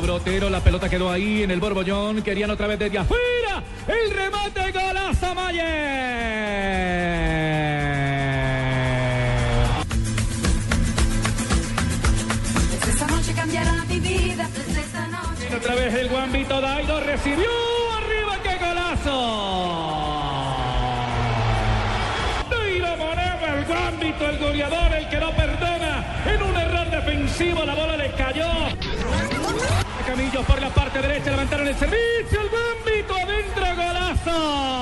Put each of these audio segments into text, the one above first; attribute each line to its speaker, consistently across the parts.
Speaker 1: Cobró Tero, la pelota quedó ahí en el borbollón. Querían otra vez desde afuera. El remate golazo Mayer.
Speaker 2: Esta noche cambiará mi vida desde esta noche.
Speaker 1: Y otra vez el Guambito Dairo recibió arriba, qué golazo. Dairo Moreno, el Guambito, el goleador, el que no perdona. En un error defensivo la bola le cayó. Camillos por la parte derecha, levantaron el servicio, el Guambito adentro, golazo.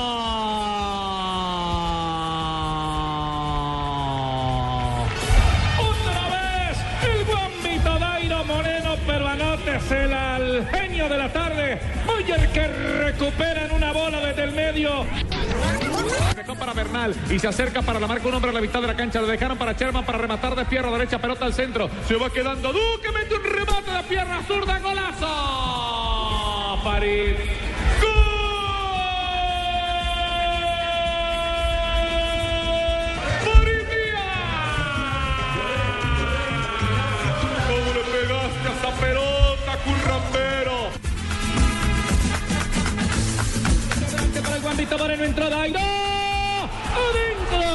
Speaker 1: El al genio de la tarde. Mayer que recupera en una bola desde el medio. Dejó para Bernal y se acerca para la marca un hombre a la mitad de la cancha. Lo dejaron para Sherman para rematar de pierna derecha, pelota al centro. Se va quedando Duque, mete un remate de pierna zurda, golazo. París. ¡Gol! ¡París ¿Cómo le pegaste a Guambito Moreno, entró Dairo. ¡Adentro!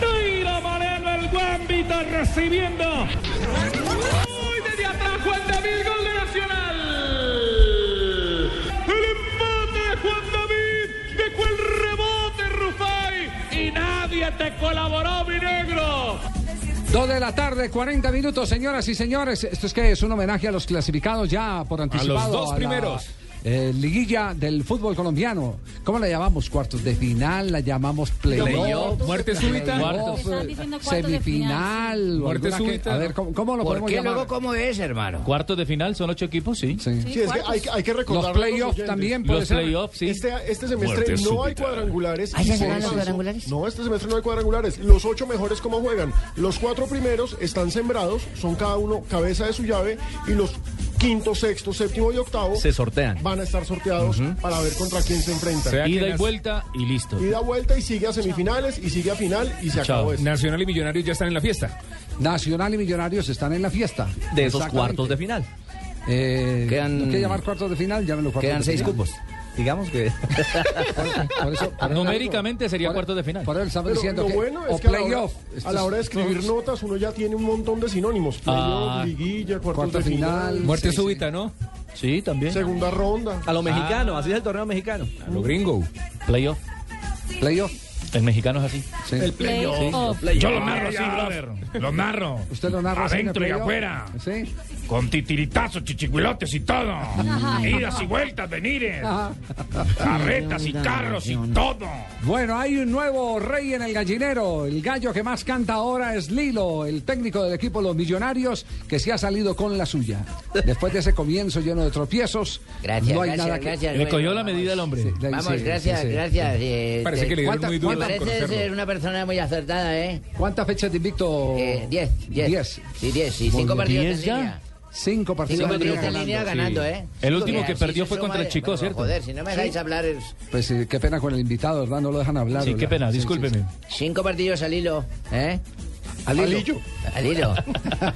Speaker 1: Dairo Moreno, el Guambito recibiendo. Uy, desde atrás, Juan David, gol de Nacional. El empate de Juan David. Dejó el rebote, Rufai. Y nadie te colaboró, mi negro.
Speaker 3: Dos de la tarde, 40 minutos, señoras y señores. ¿Esto es que es un homenaje a los clasificados ya por anticipado?
Speaker 4: dos
Speaker 3: la,
Speaker 4: primeros.
Speaker 3: Eh, liguilla del fútbol colombiano. ¿Cómo la llamamos? ¿Cuartos de final? ¿La llamamos playoff?
Speaker 4: Muerte súbita.
Speaker 3: semifinal.
Speaker 4: Muerte súbita.
Speaker 3: a ver, ¿cómo, cómo lo
Speaker 5: ¿Por
Speaker 3: podemos
Speaker 5: qué
Speaker 3: llamar?
Speaker 5: luego cómo es, hermano?
Speaker 6: Cuartos de final son ocho equipos, sí.
Speaker 3: Sí.
Speaker 7: Sí, es que hay, que- hay que recordar.
Speaker 3: Los playoffs también puede
Speaker 6: Los
Speaker 3: ser.
Speaker 6: playoffs, sí.
Speaker 7: Este, este semestre
Speaker 4: Muerte
Speaker 7: no hay cuadrangulares.
Speaker 5: ¿Ah,
Speaker 7: y
Speaker 5: ya
Speaker 7: por
Speaker 5: serán los cuadrangulares?
Speaker 7: No, este semestre no hay cuadrangulares. Los ocho mejores, ¿cómo juegan? Los cuatro primeros están sembrados, son cada uno cabeza de su llave, y los quinto, sexto, séptimo y octavo
Speaker 6: Se sortean.
Speaker 7: van a estar sorteados para ver contra quién se enfrentan.
Speaker 4: Sea
Speaker 6: Ida y
Speaker 4: nas-
Speaker 6: vuelta y listo.
Speaker 7: Y da vuelta y sigue a semifinales y sigue a final y se
Speaker 6: Chao.
Speaker 7: acabó esto.
Speaker 4: Nacional y Millonarios ya están en la fiesta.
Speaker 3: Nacional y Millonarios están en la fiesta.
Speaker 6: De esos cuartos de final.
Speaker 3: Eh,
Speaker 5: Quedan-
Speaker 3: ¿No quiere llamar cuartos de final? Llámenlo cuartos
Speaker 5: Quedan
Speaker 3: de
Speaker 5: seis
Speaker 3: final.
Speaker 5: cupos.
Speaker 6: Digamos que.
Speaker 3: Por eso- por eso-
Speaker 6: Numéricamente sería cuartos de final.
Speaker 3: Por eso estamos
Speaker 7: Pero
Speaker 3: diciendo
Speaker 7: lo
Speaker 3: que
Speaker 7: bueno
Speaker 3: o
Speaker 7: es que a la, hora,
Speaker 3: playoff.
Speaker 7: a la hora de escribir notas uno ya tiene un montón de sinónimos. Playoff,
Speaker 6: Ah.
Speaker 7: liguilla, cuartos
Speaker 3: Cuarta
Speaker 7: de final,
Speaker 3: final.
Speaker 4: Muerte
Speaker 3: Sí, sí.
Speaker 4: súbita, ¿no?
Speaker 6: Sí, también.
Speaker 7: segunda ronda.
Speaker 6: A lo mexicano, así es el torneo mexicano.
Speaker 4: A lo gringo.
Speaker 6: Playoff.
Speaker 3: Playoff.
Speaker 6: El mexicano es así.
Speaker 3: Sí.
Speaker 2: Playoff.
Speaker 4: Yo lo narro así, brother. Lo narro.
Speaker 3: ¿Usted lo narra así el
Speaker 4: Adentro y afuera.
Speaker 3: Sí.
Speaker 4: Con titiritazos, chichicuilotes y todo. Idas y vueltas, venires. Carretas y carros y todo.
Speaker 3: Bueno, hay un nuevo rey en el gallinero. El gallo que más canta ahora es Lilo, el técnico del equipo Los Millonarios, que se ha salido con la suya. Después de ese comienzo lleno de tropiezos,
Speaker 5: Gracias,
Speaker 3: no hay
Speaker 5: gracias,
Speaker 3: nada que...
Speaker 5: gracias.
Speaker 6: Le cogió la medida al hombre.
Speaker 3: Sí,
Speaker 5: Vamos,
Speaker 3: sí,
Speaker 5: gracias,
Speaker 3: sí, sí.
Speaker 5: gracias. eh,
Speaker 4: Parece que le dieron
Speaker 3: ¿Cuánta-
Speaker 4: muy duro
Speaker 5: parece ser una persona muy acertada, ¿eh?
Speaker 3: ¿Cuántas fechas de invicto?
Speaker 5: Eh, diez, diez.
Speaker 3: Diez.
Speaker 5: Sí, diez. Y cinco partidos
Speaker 6: ¿Diez
Speaker 5: en
Speaker 6: ya?
Speaker 5: línea.
Speaker 3: Cinco partidos,
Speaker 5: Cinco
Speaker 3: en línea ganando.
Speaker 5: ¿eh?
Speaker 6: El último que perdió fue contra el Chico,
Speaker 5: bueno,
Speaker 6: ¿cierto?
Speaker 5: Joder, si no me dejáis hablar, es
Speaker 3: Pues sí, qué pena con el invitado, ¿verdad? No lo dejan hablar.
Speaker 6: Sí, qué pena,
Speaker 3: Sí, sí,
Speaker 6: discúlpeme.
Speaker 5: cinco partidos al hilo, ¿eh?
Speaker 3: Al hilo.
Speaker 5: Al hilo.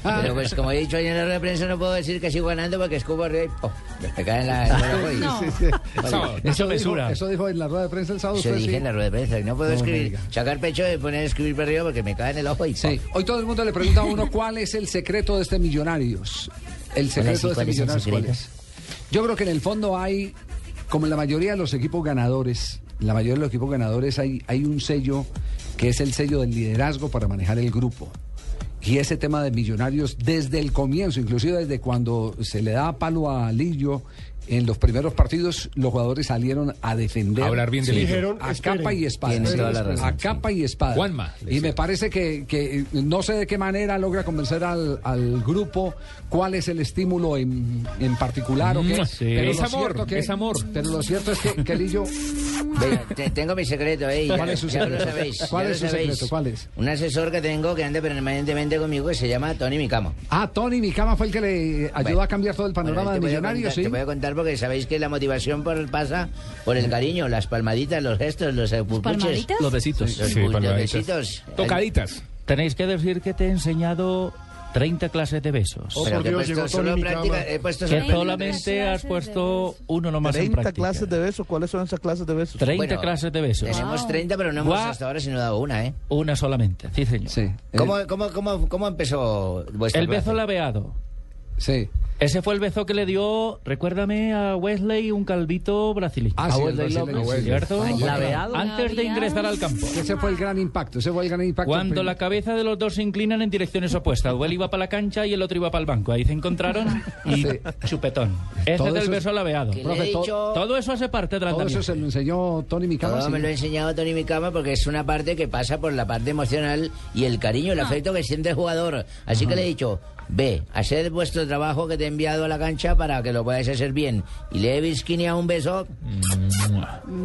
Speaker 5: Pero pues como he dicho ayer en la rueda de prensa, no puedo decir que sigo ganando porque escupo arriba y me cae en la... en.
Speaker 4: Sábado.
Speaker 6: Eso
Speaker 3: dijo,
Speaker 6: mesura.
Speaker 3: eso dijo en la rueda de prensa el sábado.
Speaker 5: Eso dije
Speaker 3: sí.
Speaker 5: en la rueda de prensa. y No puedo
Speaker 3: No
Speaker 5: escribir, sacar pecho y poner a escribir para arriba porque me cae en el ojo y.
Speaker 3: Sí, hoy todo el mundo le pregunta a uno cuál es el secreto de este Millonarios. El secreto
Speaker 5: sí,
Speaker 3: de este
Speaker 5: ¿cuál es
Speaker 3: Millonarios, ¿cuál es? Yo creo que en el fondo hay, como en la mayoría de los equipos ganadores, en la mayoría de los equipos ganadores hay, hay un sello que es el sello del liderazgo para manejar el grupo. Y ese tema de millonarios desde el comienzo, inclusive desde cuando se le da palo a Lillo en los primeros partidos, los jugadores salieron a defender.
Speaker 8: Hablar bien de
Speaker 3: Sí.
Speaker 7: Dijeron,
Speaker 3: a
Speaker 7: esperen.
Speaker 3: capa y espada. Sí,
Speaker 5: razón,
Speaker 3: a
Speaker 5: sí.
Speaker 3: capa y espada.
Speaker 8: Juanma,
Speaker 3: Y
Speaker 8: decía.
Speaker 3: me parece que, que no sé de qué manera logra convencer al, al grupo cuál es el estímulo en, en particular o qué.
Speaker 8: Mm, sí.
Speaker 3: Pero
Speaker 8: Es
Speaker 3: lo
Speaker 8: amor,
Speaker 3: cierto que-
Speaker 8: es amor.
Speaker 3: Pero lo cierto es que, que
Speaker 5: te- tengo mi secreto, ¿eh? Ya,
Speaker 3: ¿Cuál es su
Speaker 5: ya
Speaker 3: secreto?
Speaker 5: lo sabéis.
Speaker 3: ¿Cuál
Speaker 5: ya
Speaker 3: es
Speaker 5: lo
Speaker 3: su
Speaker 5: sabéis.
Speaker 3: secreto? ¿Cuál es?
Speaker 5: Un asesor que tengo que anda permanentemente conmigo que se llama Tony Micamo.
Speaker 3: Ah, Tony Micama fue el que le ayudó
Speaker 5: Bueno,
Speaker 3: a cambiar todo el panorama
Speaker 5: Bueno,
Speaker 3: de
Speaker 5: a
Speaker 3: Millonarios, ¿sí?
Speaker 5: Te voy a contar porque sabéis que la motivación por, pasa por el cariño, las palmaditas, los gestos, los pupuches.
Speaker 1: Los besitos.
Speaker 5: Los,
Speaker 8: Sí,
Speaker 5: los besitos.
Speaker 8: Tocaditas.
Speaker 1: Tenéis que decir que te he enseñado 30 clases de besos.
Speaker 7: Oh,
Speaker 5: Pero
Speaker 7: por
Speaker 5: que he
Speaker 7: Dios,
Speaker 5: puesto
Speaker 7: llegó
Speaker 5: solo práctica, he puesto
Speaker 1: Que solamente has puesto uno nomás en
Speaker 9: 30
Speaker 1: práctica.
Speaker 9: clases de besos. ¿Cuáles son esas clases de besos?
Speaker 1: 30
Speaker 5: Bueno,
Speaker 1: clases de besos.
Speaker 5: Tenemos
Speaker 2: Wow.
Speaker 5: 30, pero no hemos
Speaker 1: Gua-
Speaker 5: hasta ahora sino dado una, ¿eh?
Speaker 1: Una solamente, sí señor.
Speaker 3: Sí. eh,
Speaker 5: ¿Cómo, cómo, cómo, cómo empezó vuestra
Speaker 1: El beso
Speaker 5: clase?
Speaker 1: laveado.
Speaker 3: Sí.
Speaker 1: Ese fue el beso que le dio, recuérdame, a Wesley un calvito brasileño.
Speaker 3: Ah,
Speaker 1: a
Speaker 3: sí,
Speaker 1: Wesley López,
Speaker 3: sí.
Speaker 1: ¿cierto?
Speaker 3: Ay,
Speaker 1: Laveado. Antes de ingresar al campo.
Speaker 3: Ese fue el gran impacto. Ese fue el gran impacto.
Speaker 1: Cuando la cabeza de los dos se inclinan en direcciones opuestas. Él iba para la cancha y el otro iba para el banco. Ahí se encontraron y
Speaker 3: Sí.
Speaker 1: chupetón. Ese
Speaker 3: Todo
Speaker 1: es el
Speaker 3: eso-
Speaker 1: beso laveado.
Speaker 3: Profe,
Speaker 5: dicho...
Speaker 1: Todo eso hace parte del
Speaker 3: Todo eso se lo enseñó Tony Micama.
Speaker 5: Todo
Speaker 3: sí.
Speaker 5: me lo ha enseñado Tony Micama porque es una parte que pasa por la parte emocional y el cariño, el afecto que siente el jugador. Así que le he dicho, ve, haced vuestro trabajo que te he enviado a la cancha para que lo podáis hacer bien. Y le he visquineado un beso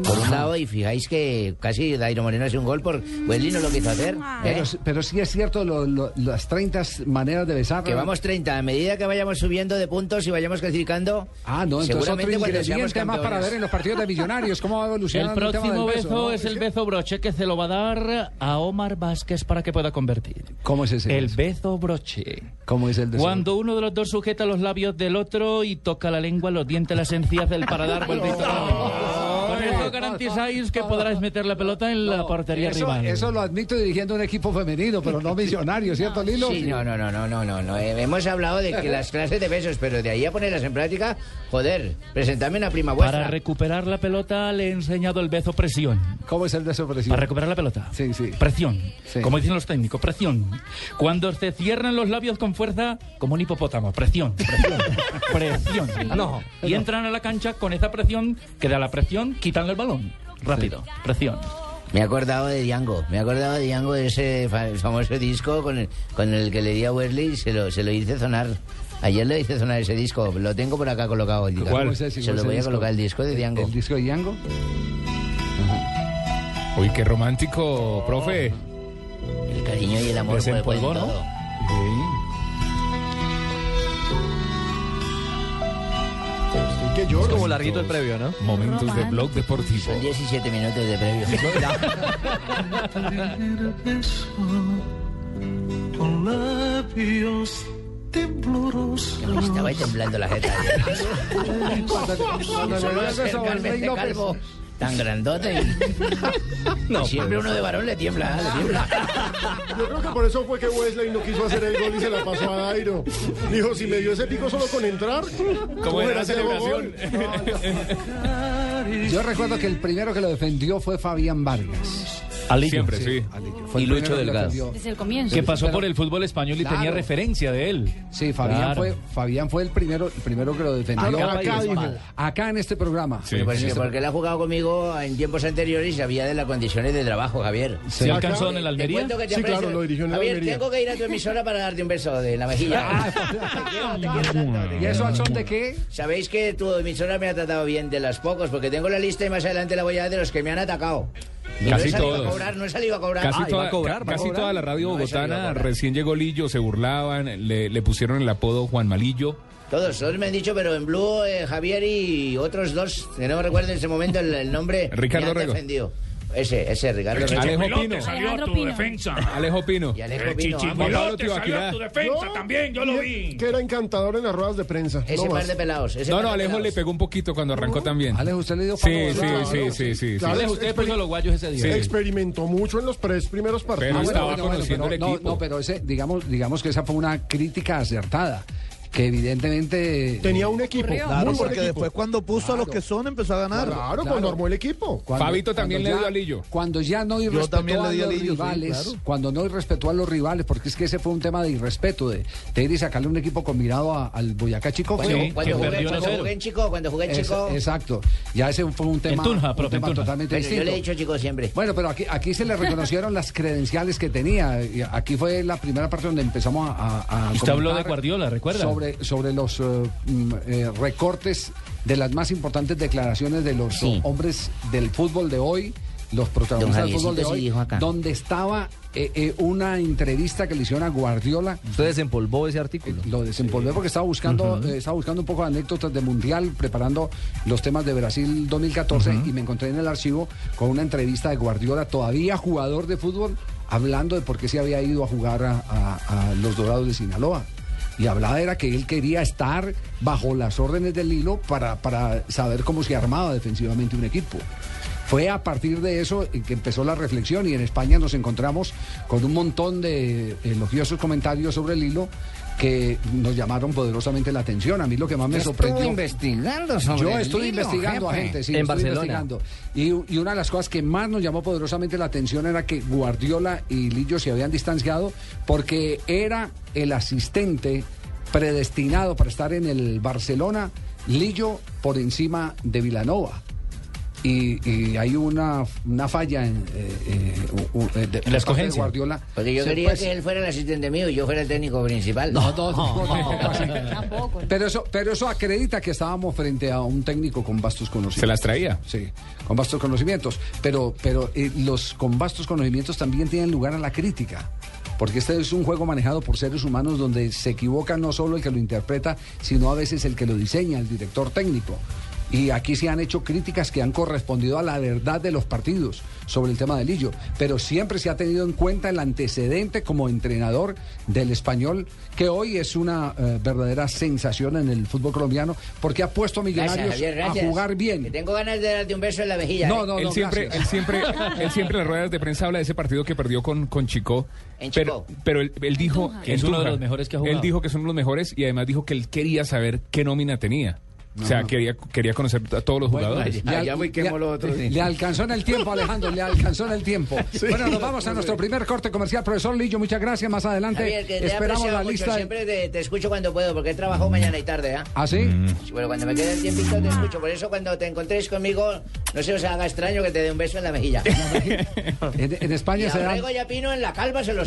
Speaker 5: por un lado y fijáis que casi Dairo Moreno hace un gol por Wesley no lo quiso hacer. ¿eh?
Speaker 3: Pero, pero sí es cierto lo- lo- las 30 maneras de besar.
Speaker 5: Que vamos 30, a medida que vayamos subiendo de puntos y vayamos clasificando,
Speaker 3: Ah, no, entonces otro
Speaker 5: seguramente cuando seamos
Speaker 3: ingrediente más para
Speaker 5: campeones.
Speaker 3: ver en los partidos de Millonarios cómo va
Speaker 1: El
Speaker 3: evolucionando el, tema
Speaker 1: próximo
Speaker 3: del
Speaker 1: beso,
Speaker 3: beso. ¿no?
Speaker 1: es el beso broche que se lo va a dar a Omar Vázquez para que pueda convertir.
Speaker 3: ¿Cómo es ese?
Speaker 1: El
Speaker 3: beso?
Speaker 1: beso broche.
Speaker 3: ¿Cómo es el?
Speaker 1: Cuando uno de los dos sujeta los labios del otro y toca la lengua, los dientes, las encías del paladar, vuelve a Eso garantizáis que podrás meter la pelota en la portería
Speaker 3: eso,
Speaker 1: rival.
Speaker 3: eso lo admito dirigiendo un equipo femenino, pero no millonario, ¿cierto, Lilo?
Speaker 5: Sí, no, no, no, no, no, no, no. Eh, hemos hablado de que las clases de besos, pero de ahí a ponerlas en práctica, joder, presentadme una prima vuestra.
Speaker 1: Para recuperar la pelota le he enseñado el beso presión.
Speaker 3: ¿Cómo es el beso presión?
Speaker 1: Para recuperar la pelota.
Speaker 3: Sí, sí.
Speaker 1: Presión.
Speaker 3: Sí.
Speaker 1: Como dicen los técnicos, presión. Cuando se cierran los labios con fuerza, como un hipopótamo. Presión, presión, presión. No. Y entran a la cancha con esa presión que da la presión, quitando el balón. Rápido, presión.
Speaker 5: Me he acordado de Diango, me he acordado de Diango de ese fa- famoso disco con el, con el que le di a Wesley y se lo, se lo hice sonar. Ayer le hice sonar ese disco, lo tengo por acá colocado.
Speaker 8: ¿Cuál?
Speaker 3: ¿Cómo es ese?
Speaker 5: Se
Speaker 3: ¿Cómo
Speaker 5: lo
Speaker 3: es
Speaker 5: voy
Speaker 3: el
Speaker 5: a
Speaker 3: disco?
Speaker 5: colocar el disco de Diango.
Speaker 3: ¿El disco de Diango?
Speaker 8: Uy, qué romántico, profe.
Speaker 5: El cariño y el amor todo.
Speaker 7: Que lloro.
Speaker 9: Como larguito el previo, ¿no?
Speaker 8: Momentos de blog deportivo.
Speaker 5: Son 17 minutos de previo.
Speaker 10: con labios temblorosos.
Speaker 5: Que me estaba temblando la jeta.
Speaker 3: Cuando le a
Speaker 5: Tan grandote. y- y siempre uno de varón le tiembla, le tiembla.
Speaker 7: Yo creo que por eso fue que Wesley no quiso hacer el gol y se la pasó a Dairo. Dijo, si me dio ese pico solo con entrar,
Speaker 8: ¿Cómo era la celebración?
Speaker 3: Yo recuerdo que el primero que lo defendió fue Fabián Vargas.
Speaker 1: Alillo.
Speaker 8: Siempre, sí.
Speaker 3: Alillo. Fue
Speaker 9: Y
Speaker 3: el
Speaker 9: Lucho Delgado.
Speaker 2: Desde el comienzo.
Speaker 1: Que pasó por el fútbol español y
Speaker 3: Claro.
Speaker 1: tenía referencia de él.
Speaker 3: Sí, Fabián
Speaker 1: Claro.
Speaker 3: fue Fabián fue el primero, el primero que lo defendió.
Speaker 7: Acá, acá.
Speaker 3: Acá en este programa.
Speaker 8: Sí.
Speaker 5: Pues que
Speaker 3: este
Speaker 5: porque él ha jugado conmigo en tiempos anteriores y sabía de las condiciones de trabajo, Javier.
Speaker 1: ¿Se alcanzó en el
Speaker 5: Te
Speaker 1: Almería?
Speaker 5: que te
Speaker 7: Sí,
Speaker 5: aprecio.
Speaker 7: claro, lo dirigió en el
Speaker 5: Javier,
Speaker 7: Almería.
Speaker 5: tengo que ir a tu emisora para darte un beso de la mejilla. te te te
Speaker 3: ¿Y eso al son de qué?
Speaker 5: Sabéis que tu emisora me ha tratado bien de las pocos, porque tengo la lista y más adelante la voy a dar de los que me han atacado. No
Speaker 8: Casi
Speaker 5: salido
Speaker 8: todos.
Speaker 5: a cobrar, no he salido a cobrar.
Speaker 8: Casi,
Speaker 5: Ah,
Speaker 8: toda,
Speaker 9: a cobrar,
Speaker 8: ca-
Speaker 9: va a
Speaker 8: casi
Speaker 9: cobrar.
Speaker 8: toda la radio
Speaker 5: No,
Speaker 8: bogotana recién llegó Lillo, se burlaban, le, le pusieron el apodo Juan Malillo.
Speaker 5: Todos, todos me han dicho, pero en Blue, eh, Javier y otros dos, que no recuerdo en ese momento el, el nombre.
Speaker 8: Ricardo
Speaker 5: me han
Speaker 8: Rego.
Speaker 5: Ese, ese, Ricardo.
Speaker 8: Alejo Pino.
Speaker 4: salió a
Speaker 2: Alejandro
Speaker 4: tu
Speaker 2: Pino.
Speaker 4: defensa.
Speaker 8: Alejo Pino.
Speaker 5: Y Alejo
Speaker 4: El
Speaker 5: Pino.
Speaker 8: Tibaquirá.
Speaker 4: salió a tu defensa también, yo lo vi.
Speaker 7: Que era encantador en las ruedas de prensa.
Speaker 5: Ese
Speaker 7: no
Speaker 5: par de pelados. Ese
Speaker 8: No, no, Alejo le pegó un poquito cuando arrancó también.
Speaker 3: Alejo, usted le dio
Speaker 8: Sí, sí, sí, sí, sí, sí.
Speaker 1: Alejo, usted puso los guayos ese día.
Speaker 8: Sí.
Speaker 7: Experimentó mucho en los tres primeros partidos.
Speaker 8: Pero estaba
Speaker 3: bueno, bueno,
Speaker 8: conociendo
Speaker 3: pero
Speaker 8: el
Speaker 3: no,
Speaker 8: equipo.
Speaker 3: no, pero ese, digamos, digamos que esa fue una crítica acertada. Que evidentemente
Speaker 7: Tenía un equipo.
Speaker 6: Claro,
Speaker 7: muy
Speaker 6: porque
Speaker 7: equipo.
Speaker 6: después cuando puso a los que son empezó a ganar.
Speaker 7: Claro,
Speaker 3: Claro.
Speaker 7: cuando armó el equipo.
Speaker 3: Cuando-
Speaker 8: Fabito también le dio a Lillo.
Speaker 3: Cuando ya no
Speaker 6: Yo
Speaker 3: irrespetó
Speaker 6: también le
Speaker 3: a
Speaker 6: a
Speaker 3: los
Speaker 6: Lillo, sí,
Speaker 3: rivales,
Speaker 6: claro.
Speaker 3: cuando no irrespetó a los rivales, porque es que ese fue un tema de irrespeto, de, de ir y sacarle un equipo combinado a- al Boyacá Chico.
Speaker 5: Cuando, cuando jugué, cuando
Speaker 11: 1-0.
Speaker 5: jugué en Chico, cuando jugué en
Speaker 3: Es-
Speaker 5: Chico.
Speaker 3: exacto. Ya ese fue un tema,
Speaker 11: Tunja,
Speaker 3: un tema totalmente
Speaker 5: Pero yo
Speaker 3: distinto.
Speaker 5: le he dicho Chico siempre.
Speaker 3: Bueno, pero aquí, aquí se le reconocieron las credenciales que tenía. Y Aquí fue la primera parte donde empezamos a. a- a
Speaker 11: Usted habló de Guardiola, ¿recuerda?
Speaker 3: Sobre, sobre los eh, mm, eh, recortes de las más importantes declaraciones de los
Speaker 5: Sí.
Speaker 3: hombres del fútbol de hoy, los protagonistas del fútbol de hoy,
Speaker 5: dijo acá.
Speaker 3: donde estaba eh, eh, una entrevista que le hicieron a Guardiola.
Speaker 6: Usted desempolvó ese artículo.
Speaker 3: Lo desempolvé porque estaba buscando, eh, estaba buscando un poco de anécdotas de Mundial, preparando los temas de Brasil 2014 y me encontré en el archivo con una entrevista de Guardiola, todavía jugador de fútbol, hablando de por qué se había ido a jugar a, a- a los Dorados de Sinaloa. Y hablaba era que él quería estar bajo las órdenes del hilo para, para saber cómo se armaba defensivamente un equipo. Fue a partir de eso que empezó la reflexión y en España nos encontramos con un montón de elogiosos comentarios sobre el hilo que nos llamaron poderosamente la atención. A mí lo que más me sorprendió...
Speaker 12: investigando sobre
Speaker 3: Yo
Speaker 12: el
Speaker 3: estuve
Speaker 12: hilo,
Speaker 3: investigando a gente, sí,
Speaker 6: En Barcelona.
Speaker 3: investigando. Y, y una de las cosas que más nos llamó poderosamente la atención era que Guardiola y Lillo se habían distanciado porque era el asistente predestinado para estar en el Barcelona, Lillo por encima de Vilanova. Y, y hay una, una falla en, eh, eh, de-
Speaker 11: la escogencia.
Speaker 3: Guardiola.
Speaker 5: Porque yo
Speaker 3: Se-
Speaker 5: quería
Speaker 3: pues,
Speaker 5: que él fuera el asistente mío y yo fuera el técnico principal.
Speaker 3: No, no, no.
Speaker 13: Tampoco.
Speaker 3: Pero eso, pero eso acredita que estábamos frente a un técnico con vastos conocimientos.
Speaker 8: Se las traía.
Speaker 3: Sí, con vastos conocimientos. Pero, pero eh, los con vastos conocimientos también tienen lugar a la crítica. Porque este es un juego manejado por seres humanos donde se equivoca no solo el que lo interpreta, sino a veces el que lo diseña, el director técnico. Y aquí se han hecho críticas que han correspondido a la verdad de los partidos sobre el tema de Lillo. Pero siempre se ha tenido en cuenta el antecedente como entrenador del español, que hoy es una eh, verdadera sensación en el fútbol colombiano, porque ha puesto a Millonarios
Speaker 5: Gracias, Javier, gracias.
Speaker 3: a jugar
Speaker 5: Que
Speaker 3: bien.
Speaker 5: tengo ganas de darte un beso en la mejilla.
Speaker 3: No,
Speaker 5: ¿eh?
Speaker 3: no,
Speaker 8: él
Speaker 3: no,
Speaker 8: siempre, él siempre, él siempre en las ruedas de prensa habla de ese partido que perdió con, con Chico.
Speaker 5: En
Speaker 8: pero,
Speaker 5: Chico.
Speaker 8: pero él, él dijo
Speaker 11: Que es uno de los mejores que ha jugado.
Speaker 8: Él dijo que son los mejores y además dijo que él quería saber qué nómina tenía. O sea, quería, quería conocer a todos los
Speaker 3: Bueno,
Speaker 8: jugadores.
Speaker 3: le,
Speaker 5: ya voy, quemo lo otro.
Speaker 3: le alcanzó en el tiempo, Alejandro, le alcanzó en el tiempo. Bueno, nos vamos a nuestro primer corte comercial. Profesor Lillo, muchas gracias. Más adelante
Speaker 5: Javier, que te he
Speaker 3: esperamos la
Speaker 5: mucho.
Speaker 3: lista.
Speaker 5: Siempre te, te escucho cuando puedo, porque he trabajado mañana y tarde, ¿ah?
Speaker 3: ¿Ah, sí?
Speaker 8: Mm.
Speaker 5: Bueno, cuando me quede el tiempito te escucho. Por eso cuando te encontréis conmigo, no se os haga extraño que te dé un beso en la mejilla.
Speaker 3: En, en
Speaker 5: y
Speaker 3: España
Speaker 5: a
Speaker 3: se dan...
Speaker 5: Orrego y a Pino en la calva se lo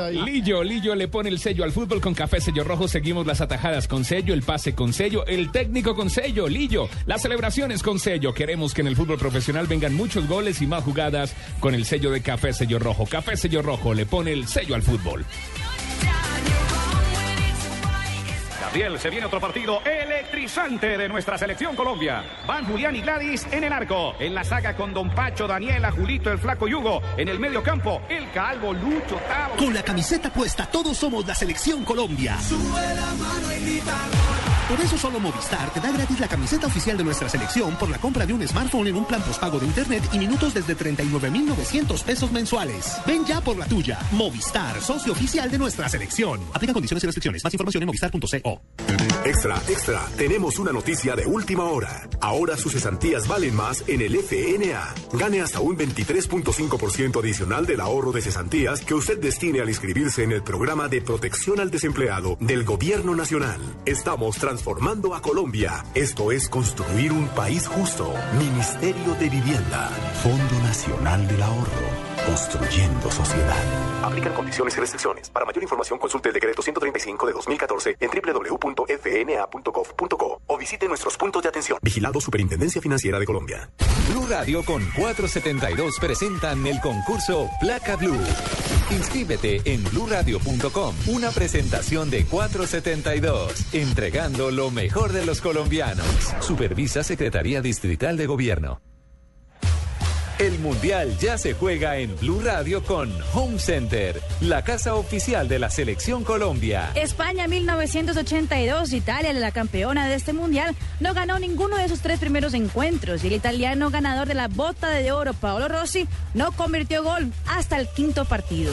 Speaker 7: ay.
Speaker 8: Lillo, Lillo le pone el sello al fútbol con café sello rojo. Seguimos las atajadas con sello, el pase con sello, el técnico con sello, Lillo. Las celebraciones con sello. Queremos que en el fútbol profesional vengan muchos goles y más jugadas con el sello de café sello rojo. Café sello rojo le pone el sello al fútbol.
Speaker 14: Gabriel, se viene otro partido electrizante de nuestra selección Colombia. Van Julián y Gladys en el arco. En la saga con Don Pacho, Daniela, Julito, el Flaco Yugo. En el medio campo, el Calvo, Lucho, Tavo.
Speaker 15: Con la camiseta puesta, todos somos la selección Colombia. Por eso solo Movistar te da gratis la camiseta oficial de nuestra selección por la compra de un smartphone en un plan postpago de internet y minutos desde 39,900 pesos mensuales. Ven ya por la tuya. Movistar, socio oficial de nuestra selección. Aplica condiciones y restricciones. Más información en movistar.co.
Speaker 16: Extra, extra, tenemos una noticia de última hora. Ahora sus cesantías valen más en el FNA. Gane hasta un 23.5% adicional del ahorro de cesantías que usted destine al inscribirse en el programa de protección al desempleado del Gobierno Nacional. Estamos transformando a Colombia. Esto es construir un país justo. Ministerio de Vivienda. Fondo Nacional del Ahorro. Construyendo sociedad. Aplican condiciones y restricciones. Para mayor información consulte el decreto 135 de 2014 en www.fna.gov.co o visite nuestros puntos de atención. Vigilado Superintendencia Financiera de Colombia.
Speaker 17: Blue Radio con 472 presentan el concurso Placa Blue. Inscríbete en bluradio.com. Una presentación de 472, entregando lo mejor de los colombianos. Supervisa Secretaría Distrital de Gobierno. El Mundial ya se juega en Blue Radio con Home Center, la casa oficial de la Selección Colombia.
Speaker 13: España 1982, Italia, la campeona de este mundial, no ganó ninguno de sus tres primeros encuentros y el italiano ganador de la bota de oro, Paolo Rossi, no convirtió gol hasta el quinto partido.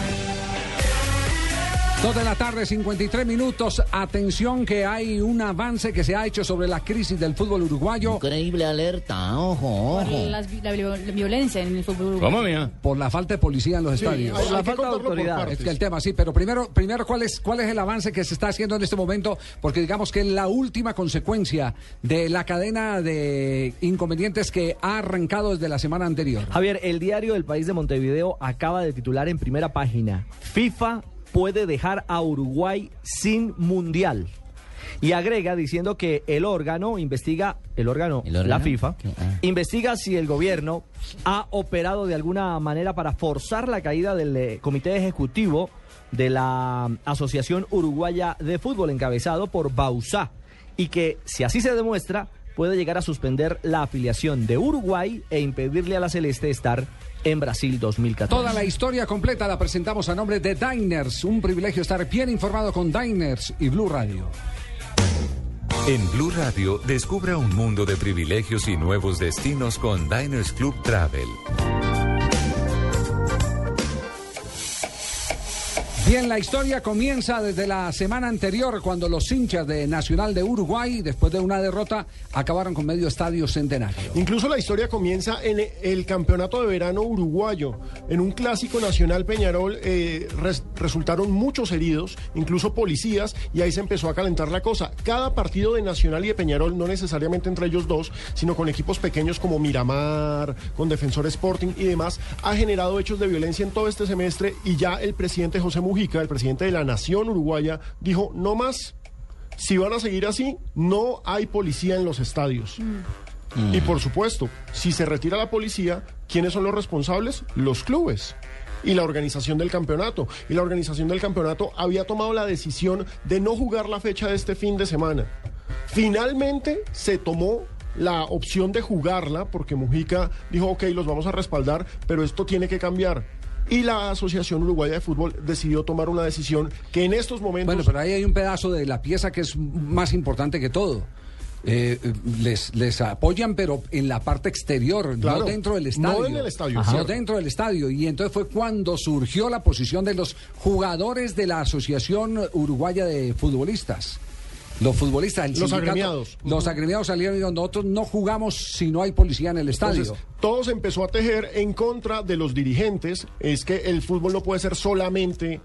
Speaker 3: Dos de la tarde, 53 minutos. Atención que hay un avance que se ha hecho sobre la crisis del fútbol uruguayo.
Speaker 5: Increíble alerta, ojo,
Speaker 13: Por las la, vi- la violencia en el fútbol uruguayo.
Speaker 3: Por la falta de policía en los
Speaker 13: Sí,
Speaker 3: estadios.
Speaker 13: Por la falta de autoridad.
Speaker 3: Es que el tema, sí, pero primero, primero ¿cuál, es, ¿cuál es el avance que se está haciendo en este momento? Porque digamos que la última consecuencia de la cadena de inconvenientes que ha arrancado desde la semana anterior.
Speaker 6: Javier, el diario del País de Montevideo acaba de titular en primera página, FIFA puede dejar a Uruguay sin mundial. Y agrega diciendo que el órgano investiga, el órgano,
Speaker 5: órgano?
Speaker 6: la FIFA,
Speaker 5: Ah.
Speaker 6: investiga si el gobierno ha operado de alguna manera para forzar la caída del eh, comité ejecutivo de la mm, Asociación Uruguaya de Fútbol encabezado por Bausá y que si así se demuestra puede llegar a suspender la afiliación de Uruguay e impedirle a la Celeste estar en Brasil 2014.
Speaker 3: Toda la historia completa la presentamos a nombre de Diners. Un privilegio estar bien informado con Diners y Blue Radio.
Speaker 17: En Blue Radio, descubra un mundo de privilegios y nuevos destinos con Diners Club Travel.
Speaker 3: Bien, la historia comienza desde la semana anterior cuando los hinchas de Nacional de Uruguay, después de una derrota, acabaron con medio estadio centenario.
Speaker 7: Incluso la historia comienza en el campeonato de verano uruguayo. En un clásico nacional Peñarol eh, res- resultaron muchos heridos, incluso policías, y ahí se empezó a calentar la cosa. Cada partido de Nacional y de Peñarol, no necesariamente entre ellos dos, sino con equipos pequeños como Miramar, con Defensor Sporting y demás, ha generado hechos de violencia en todo este semestre y ya el presidente José Mujica, el presidente de la Nación Uruguaya, dijo no más. Si van a seguir así, no hay policía en los estadios. Y por supuesto, si se retira la policía, ¿quiénes son los responsables? Los clubes y la organización del campeonato. Y la organización del campeonato había tomado la decisión de no jugar la fecha de este fin de semana. Finalmente se tomó la opción de jugarla porque Mujica dijo, ok, los vamos a respaldar, pero esto tiene que cambiar. Y la Asociación Uruguaya de Fútbol decidió tomar una decisión que en estos momentos...
Speaker 3: Bueno, pero ahí hay un pedazo de la pieza que es más importante que todo. Eh, eh, les, les apoyan, pero en la parte exterior,
Speaker 7: Claro,
Speaker 3: no dentro del
Speaker 7: no
Speaker 3: estadio.
Speaker 7: en el estadio,
Speaker 3: Ajá. No dentro del estadio. Y entonces fue cuando surgió la posición de los jugadores de la Asociación Uruguaya de Futbolistas. Los futbolistas, el
Speaker 7: Los agremiados.
Speaker 3: Los agremiados salieron y dijeron, nosotros no jugamos si no hay policía en el estadio.
Speaker 7: Entonces, todo se empezó a tejer en contra de los dirigentes. Es que el fútbol no puede ser solamente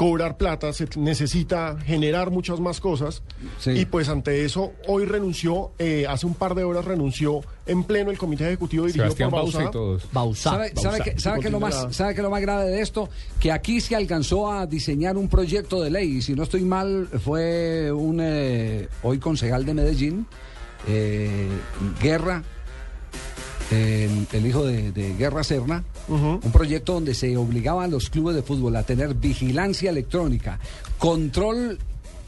Speaker 7: cobrar plata, se necesita generar muchas más cosas. Y pues ante eso, hoy renunció, eh, hace un par de horas renunció en pleno el comité ejecutivo dirigido
Speaker 8: Sebastián
Speaker 7: por Bausá.
Speaker 8: y todos.
Speaker 6: Bausá.
Speaker 3: ¿Sabe, sabe
Speaker 7: Bausá.
Speaker 3: qué- sabe qué es lo más, sabe qué es lo más grave de esto? Que aquí se alcanzó a diseñar un proyecto de ley. Y si no estoy mal, fue un eh, hoy concejal de Medellín, eh, Guerra, el, el hijo de, de Guerra Serna, un proyecto donde se obligaba a los clubes de fútbol a tener vigilancia electrónica, control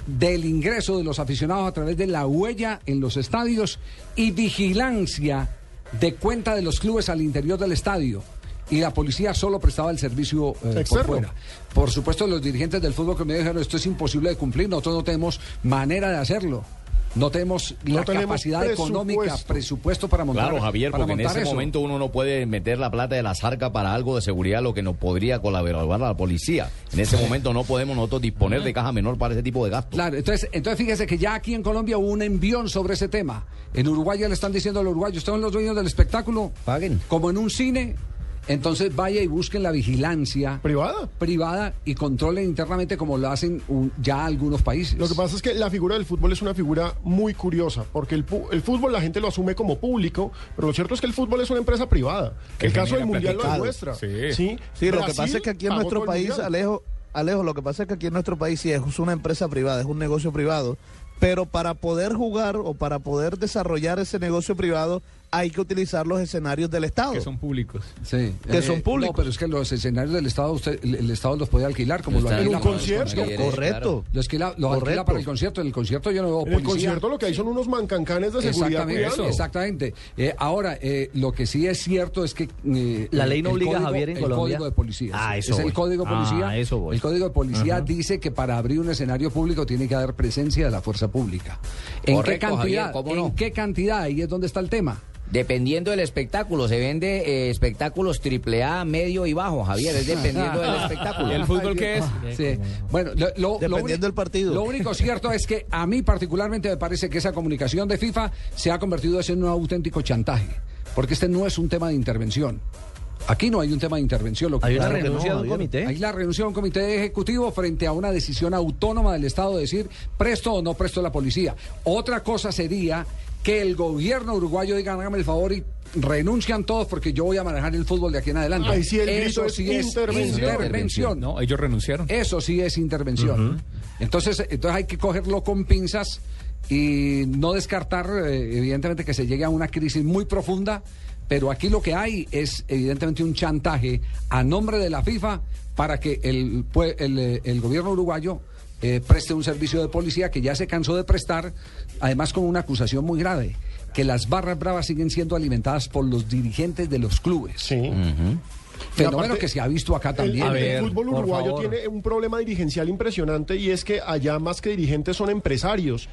Speaker 3: del ingreso de los aficionados a través de la huella en los estadios y vigilancia de cuenta de los clubes al interior del estadio. Y la policía solo prestaba el servicio eh, por fuera. Por supuesto, los dirigentes del fútbol que me dijeron esto es imposible de cumplir, nosotros no tenemos manera de hacerlo. No tenemos
Speaker 7: No
Speaker 3: la
Speaker 7: tenemos
Speaker 3: capacidad económica,
Speaker 7: presupuesto.
Speaker 3: para montar.
Speaker 18: Claro, Javier,
Speaker 3: para
Speaker 18: porque en ese
Speaker 3: eso.
Speaker 18: momento uno no puede meter la plata de la zarca para algo de seguridad, lo que nos podría colaborar a la policía. En ese momento no podemos nosotros disponer de caja menor para ese tipo de gastos.
Speaker 3: Claro, entonces, entonces fíjese que ya aquí en Colombia hubo un envión sobre ese tema. En Uruguay ya le están diciendo a los uruguayos, ustedes son los dueños del espectáculo, paguen. Como en un cine, entonces vaya y busquen la vigilancia
Speaker 7: privada,
Speaker 3: privada y controlen internamente como lo hacen un- ya algunos países.
Speaker 7: Lo que pasa es que la figura del fútbol es una figura muy curiosa, porque el, fútbol la gente lo asume como público, pero lo cierto es que el fútbol es una empresa privada.
Speaker 6: Que
Speaker 7: el caso del Mundial lo demuestra.
Speaker 6: Sí.
Speaker 7: Sí,
Speaker 6: Sí, lo que pasa es que aquí en nuestro país,
Speaker 7: Mundial.
Speaker 6: Alejo, Alejo, lo que pasa es que aquí en nuestro país sí es una empresa privada, es un negocio privado, pero para poder jugar o para poder desarrollar ese negocio privado
Speaker 19: hay que utilizar los escenarios del Estado.
Speaker 8: Que son públicos.
Speaker 3: Sí.
Speaker 19: Que
Speaker 3: Eh,
Speaker 19: son públicos.
Speaker 3: No, pero es que los escenarios del Estado, usted, el, el Estado los puede alquilar como lo
Speaker 7: En
Speaker 3: alquila
Speaker 7: un
Speaker 3: para los
Speaker 7: concierto.
Speaker 3: conciertos.
Speaker 19: Correcto.
Speaker 3: Los alquila, los alquila
Speaker 19: Correcto.
Speaker 3: para el concierto. En el concierto yo no veo
Speaker 7: En el
Speaker 3: policía.
Speaker 7: concierto lo que hay son unos mancancanes de seguridad
Speaker 3: Exactamente, exactamente. Eh, ahora, eh, lo que sí es cierto es que... eh,
Speaker 6: La ley no
Speaker 3: el
Speaker 6: obliga,
Speaker 3: código-
Speaker 6: Javier, en
Speaker 3: el
Speaker 6: Colombia.
Speaker 3: código de policía.
Speaker 6: Ah, eso
Speaker 3: Es el
Speaker 6: voy.
Speaker 3: código de
Speaker 6: Ah,
Speaker 3: policía.
Speaker 6: eso voy.
Speaker 3: El código de policía dice que para abrir un escenario público tiene que haber presencia de la fuerza pública. ¿En
Speaker 5: Correcto,
Speaker 3: qué cantidad?
Speaker 5: Javier, ¿cómo
Speaker 3: ¿En qué cantidad? Ahí es donde está el tema.
Speaker 5: Dependiendo del espectáculo, se vende eh, espectáculos triple A, medio y bajo, Javier, es dependiendo del espectáculo.
Speaker 8: ¿Y el fútbol qué es?
Speaker 3: Sí. Bueno, lo,
Speaker 19: Dependiendo del partido.
Speaker 3: Lo único cierto es que a mí particularmente me parece que esa comunicación de FIFA se ha convertido en un auténtico chantaje, porque este no es un tema de intervención. Aquí no hay un tema de intervención. Lo que
Speaker 6: Hay una renuncia de un comité.
Speaker 3: Hay la renuncia de un comité ejecutivo frente a una decisión autónoma del Estado de decir presto o no presto la policía. Otra cosa sería que el gobierno uruguayo diga, hágame el favor y renuncian todos porque yo voy a manejar el fútbol de aquí en adelante.
Speaker 7: Sí
Speaker 3: Eso sí es
Speaker 7: intervención.
Speaker 3: intervención.
Speaker 8: No, ellos renunciaron.
Speaker 3: Eso sí es intervención. entonces, entonces hay que cogerlo con pinzas y no descartar, eh, evidentemente, que se llegue a una crisis muy profunda. Pero aquí lo que hay es, evidentemente, un chantaje a nombre de la FIFA para que el, pue- el, eh, el gobierno uruguayo eh, preste un servicio de policía que ya se cansó de prestar, además con una acusación muy grave, que las barras bravas siguen siendo alimentadas por los dirigentes de los clubes. Fenómeno
Speaker 7: Y aparte,
Speaker 3: que se ha visto acá también.
Speaker 7: el- fútbol uruguayo tiene un problema dirigencial impresionante y es que allá más que dirigentes son empresarios.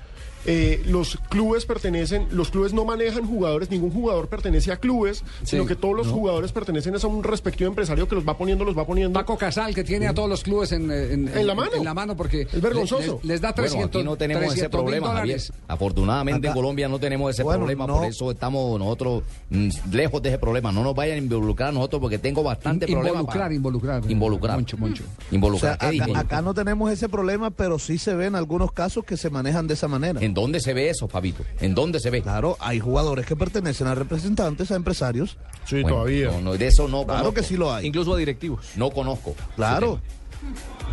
Speaker 7: Eh, los clubes pertenecen, los clubes no manejan jugadores, ningún jugador pertenece a clubes, sino que todos los
Speaker 3: no.
Speaker 7: jugadores pertenecen a un respectivo empresario que los va poniendo, los va poniendo.
Speaker 3: Paco Casal, que tiene a todos los clubes en, en,
Speaker 7: En la mano.
Speaker 3: En la mano, porque
Speaker 7: Es vergonzoso.
Speaker 3: Les, les da
Speaker 18: Bueno,
Speaker 3: 300
Speaker 18: aquí no tenemos ese
Speaker 3: 300 mil
Speaker 18: problema, Javier.
Speaker 3: dólares.
Speaker 18: Afortunadamente en Colombia no tenemos ese
Speaker 19: Bueno,
Speaker 18: problema,
Speaker 19: no.
Speaker 18: por eso estamos nosotros mm, lejos de ese problema. No nos vayan a involucrar nosotros porque tengo bastante problema.
Speaker 3: Involucrar,
Speaker 18: para-
Speaker 3: involucrar.
Speaker 18: Involucrar.
Speaker 3: Moncho, Moncho.
Speaker 19: Acá, acá no tenemos ese problema, pero sí se ven algunos casos que se manejan de esa manera.
Speaker 18: ¿En dónde se ve eso, Fabito? ¿En dónde se ve?
Speaker 19: Claro, hay jugadores que pertenecen a representantes, a empresarios.
Speaker 7: Sí,
Speaker 18: Bueno,
Speaker 7: todavía.
Speaker 18: No, no, de eso no
Speaker 19: Claro
Speaker 18: conozco.
Speaker 19: que sí lo hay.
Speaker 6: Incluso a directivos.
Speaker 18: No conozco.
Speaker 19: Claro.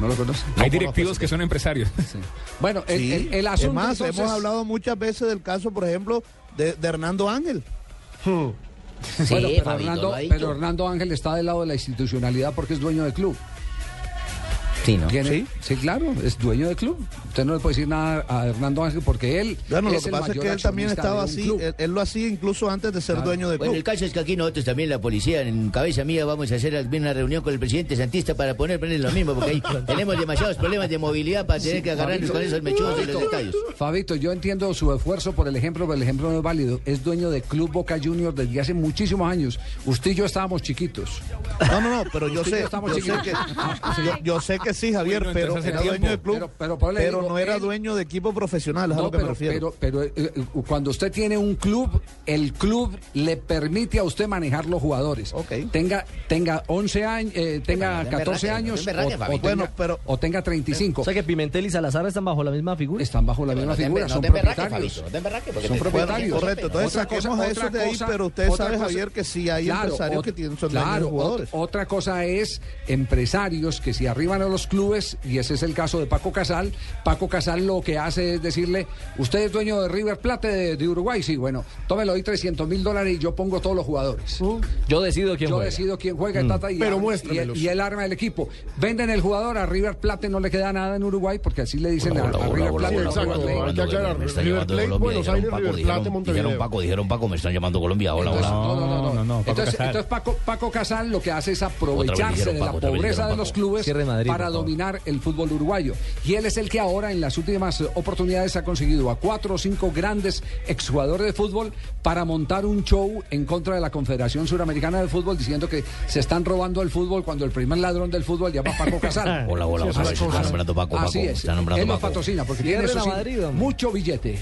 Speaker 3: ¿No lo conoce?
Speaker 8: Hay directivos que son empresarios.
Speaker 3: Bueno, el,
Speaker 19: Sí.
Speaker 3: el- el
Speaker 19: es
Speaker 3: asunto
Speaker 19: más,
Speaker 3: entonces-
Speaker 19: hemos hablado muchas veces del caso, por ejemplo, de, de Hernando Ángel.
Speaker 3: Bueno,
Speaker 5: Sí,
Speaker 3: pero,
Speaker 5: Fabito
Speaker 3: Hernando,
Speaker 5: lo ha dicho.
Speaker 3: pero Hernando Ángel está del lado de la institucionalidad porque es dueño del club.
Speaker 5: Sí, ¿no?
Speaker 3: Tiene- sí, claro, es dueño del club. Usted no le puede decir nada a Hernando Ángel porque él
Speaker 19: Bueno, lo
Speaker 3: es
Speaker 19: que
Speaker 3: el
Speaker 19: pasa es que él también estaba así,
Speaker 3: club.
Speaker 19: él, él lo hacía incluso antes de ser
Speaker 3: Claro.
Speaker 19: dueño del
Speaker 5: Bueno,
Speaker 19: club.
Speaker 5: el caso es que aquí nosotros también, la policía, en cabeza mía, vamos a hacer una reunión con el presidente Santista para poner, lo mismo, porque ahí tenemos demasiados problemas de movilidad para tener que agarrarnos con esos mechudos de los estadios.
Speaker 3: Fabito, yo entiendo su esfuerzo por el ejemplo, pero el ejemplo no es válido. Es dueño de Club Boca Juniors desde hace muchísimos años. Usted y yo estábamos chiquitos.
Speaker 19: No, no, no, pero yo
Speaker 3: Usted y
Speaker 19: sé,
Speaker 3: yo
Speaker 19: sé que, yo, yo sé que sí, Javier,
Speaker 8: Bueno,
Speaker 19: pero era dueño del club,
Speaker 3: Pero-
Speaker 19: pero,
Speaker 3: pero digo,
Speaker 19: no era
Speaker 3: él-
Speaker 19: dueño de equipo profesional, es a
Speaker 3: No,
Speaker 19: lo que me
Speaker 3: pero,
Speaker 19: refiero.
Speaker 3: pero, pero, eh, eh, cuando usted tiene un club, el club le permite a usted manejar los jugadores. Tenga, tenga 11 años, eh, tenga
Speaker 6: no
Speaker 3: 14
Speaker 6: emberraque, no
Speaker 3: años o, o tenga,
Speaker 6: Bueno, pero-
Speaker 3: o tenga 35.
Speaker 6: O sea que Pimentel y Salazar están bajo la misma figura.
Speaker 3: Están bajo la
Speaker 6: Pero
Speaker 3: misma figura, son propietarios. Son propietarios.
Speaker 19: Correcto, entonces saquemos
Speaker 3: cosa-
Speaker 19: eso de ahí, pero usted sabe, Javier, que sí hay empresarios que tienen, son jugadores.
Speaker 3: ot- otra cosa es empresarios que se arriban a los clubes, y ese es el caso de Paco Casal. Paco Casal lo que hace es decirle, usted es dueño de River Plate de, de Uruguay, sí, bueno, tómelo ahí 300 mil dólares y yo pongo todos los jugadores.
Speaker 6: Yo decido quién
Speaker 3: Yo
Speaker 6: juega.
Speaker 3: decido quién juega y,
Speaker 6: Mm.
Speaker 3: tata, y,
Speaker 7: Pero
Speaker 3: y, y él arma el equipo. Venden el jugador, a River Plate no le queda nada en Uruguay, porque así le dicen a, a River Plate.
Speaker 7: exacto,
Speaker 3: Plate.
Speaker 7: hay que aclarar.
Speaker 5: Me están
Speaker 7: River
Speaker 5: llamando de
Speaker 7: Plate,
Speaker 5: Colombia,
Speaker 7: Buenos
Speaker 5: dijeron
Speaker 7: Aires,
Speaker 5: Paco,
Speaker 7: River
Speaker 5: dijeron-
Speaker 7: Plate, Montevideo.
Speaker 5: Dijeron Paco, dijeron Paco, me están llamando Colombia. Hola,
Speaker 3: Entonces,
Speaker 5: hola.
Speaker 3: no, no, no, no.
Speaker 8: no, Paco
Speaker 3: entonces,
Speaker 8: Casal.
Speaker 3: entonces Paco, Paco Casal lo que hace es aprovecharse de la pobreza de los clubes
Speaker 6: Madrid,
Speaker 3: para dominar el fútbol uruguayo. Y él es el que ahora en las últimas oportunidades ha conseguido a cuatro o cinco grandes exjugadores de fútbol para montar un show en contra de la Confederación Suramericana de Fútbol diciendo que se están robando el fútbol cuando el primer ladrón del fútbol llama Paco Casal.
Speaker 5: Hola, hola, hola, está nombrando Paco,
Speaker 3: Así
Speaker 5: Paco,
Speaker 3: es.
Speaker 5: está nombrando
Speaker 3: Él nos
Speaker 5: Paco.
Speaker 3: patrocina porque tiene eso sí,
Speaker 6: Madrid,
Speaker 3: mucho billete.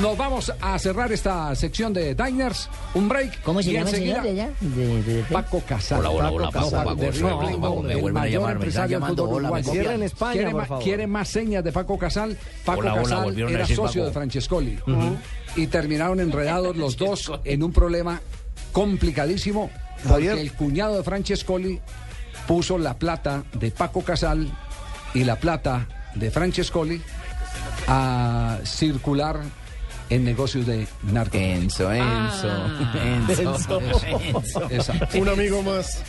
Speaker 3: Nos vamos a cerrar esta sección de Diners, un break.
Speaker 5: ¿Cómo se llama el señor de allá? De- de- de-
Speaker 3: Paco Casal.
Speaker 5: Hola, hola, hola, Paco,
Speaker 3: Casal,
Speaker 5: Paco,
Speaker 3: de
Speaker 5: Paco,
Speaker 3: River
Speaker 5: Paco,
Speaker 3: Plate,
Speaker 5: Paco, me me
Speaker 6: en España,
Speaker 3: ¿Quiere,
Speaker 6: por
Speaker 3: ma-
Speaker 6: favor.
Speaker 3: quiere más señas de Paco Casal? Paco
Speaker 5: Hola,
Speaker 3: Casal era socio
Speaker 5: Paco.
Speaker 3: de Francescoli. Y terminaron enredados los dos en un problema complicadísimo porque
Speaker 19: Javier.
Speaker 3: el cuñado de Francescoli puso la plata de Paco Casal y la plata de Francescoli a circular en negocios de narcotráfico.
Speaker 18: Enzo, Enzo, Enzo, Enzo.
Speaker 7: Un amigo más.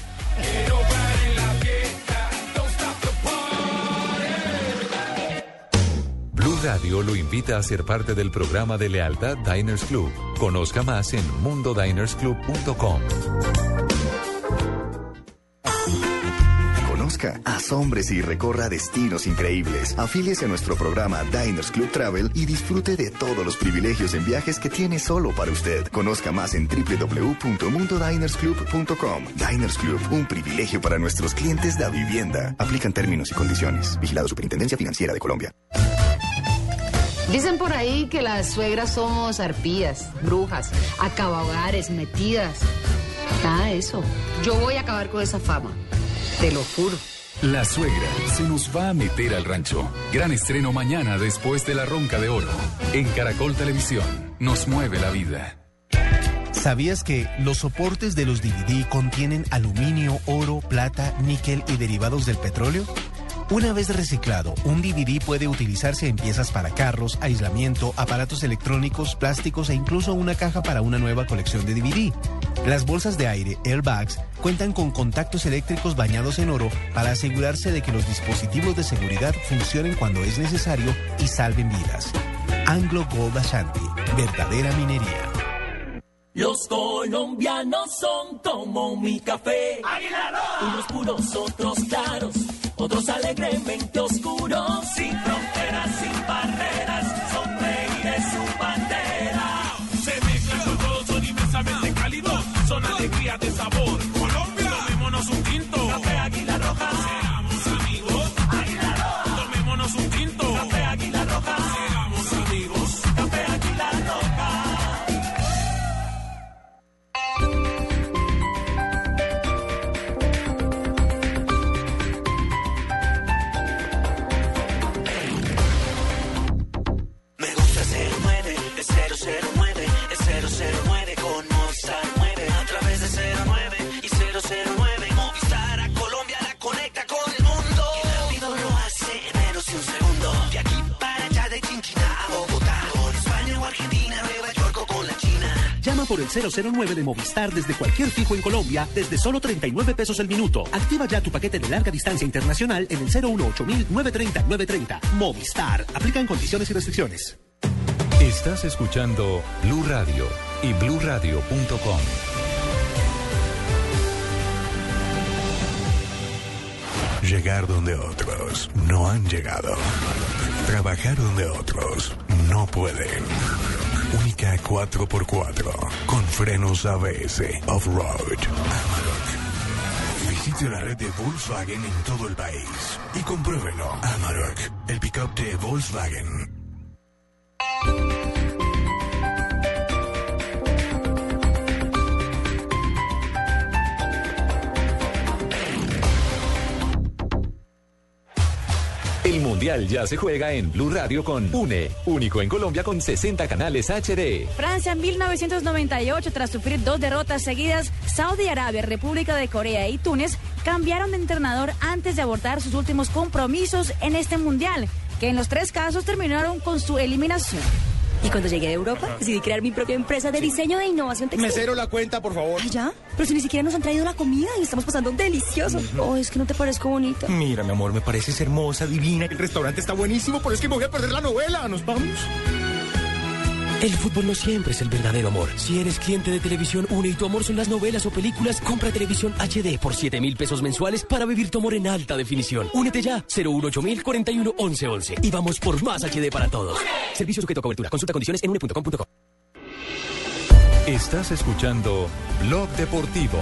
Speaker 17: Radio lo invita a ser parte del programa de lealtad Diners Club. Conozca más en mundodinersclub.com.
Speaker 20: Conozca, asómbrese y recorra destinos increíbles. Afíliese a nuestro programa Diners Club Travel y disfrute de todos los privilegios en viajes que tiene solo para usted. Conozca más en www.mundodinersclub.com. Diners Club, un privilegio para nuestros clientes de vivienda. Aplican términos y condiciones. Vigilado Superintendencia Financiera de Colombia.
Speaker 21: Dicen por ahí que las suegras somos arpías, brujas, acabahogares, metidas. Nada de eso. Yo voy a acabar con esa fama. Te lo juro.
Speaker 22: La suegra se nos va a meter al rancho. Gran estreno mañana después de la ronca de oro. En Caracol Televisión. Nos mueve la vida.
Speaker 15: ¿Sabías que los soportes de los DVD contienen aluminio, oro, plata, níquel y derivados del petróleo? Una vez reciclado, un DVD puede utilizarse en piezas para carros, aislamiento, aparatos electrónicos, plásticos e incluso una caja para una nueva colección de DVD. Las bolsas de aire, airbags, cuentan con contactos eléctricos bañados en oro para asegurarse de que los dispositivos de seguridad funcionen cuando es necesario y salven vidas. Anglo Gold Ashanti, verdadera minería.
Speaker 23: Los colombianos son como mi café. Unos puros, otros claros, otros alegremente oscuros. Sin fronteras, sin barreras, sonreír es su bandera.
Speaker 24: Se mezclan todos, son inmensamente cálidos, son alegría de sabor.
Speaker 25: Por el 009 de Movistar desde cualquier fijo en Colombia desde solo 39 pesos el minuto. Activa ya tu paquete de larga distancia internacional en el 018 930 930. Movistar. Aplican condiciones y restricciones.
Speaker 17: Estás escuchando Blue Radio y bluradio.com.
Speaker 26: Llegar donde otros no han llegado. Trabajar donde otros no pueden. Única 4x4 con frenos ABS off-road. Amarok. Visite la red de Volkswagen en todo el país y compruébelo. Amarok, el pickup de Volkswagen.
Speaker 17: El Mundial ya se juega en Blue Radio con UNE, único en Colombia con 60 canales HD.
Speaker 13: Francia en 1998, tras sufrir dos derrotas seguidas, Saudi Arabia, República de Corea y Túnez cambiaron de entrenador antes de abortar sus últimos compromisos en este mundial, que en los tres casos terminaron con su eliminación.
Speaker 27: Y cuando llegué a Europa, decidí crear mi propia empresa de diseño e innovación textil.
Speaker 28: Mesero, la cuenta, por favor.
Speaker 27: ¿Ay, ¿Ya? Pero si ni siquiera nos han traído la comida y estamos pasando delicioso. Oh, es que no te parezco bonita.
Speaker 28: Mira, mi amor, me pareces hermosa, divina. El restaurante está buenísimo, pero es que me voy a perder la novela. ¿Nos vamos?
Speaker 29: El fútbol no siempre es el verdadero amor. Si eres cliente de Televisión Une y tu amor son las novelas o películas, compra televisión HD por 7 mil pesos mensuales para vivir tu amor en alta definición. Únete ya, 018 mil 41 11 11. Y vamos por más HD para todos. Servicio sujeto a cobertura. Consulta condiciones en une.com.co.
Speaker 17: Estás escuchando Blog Deportivo.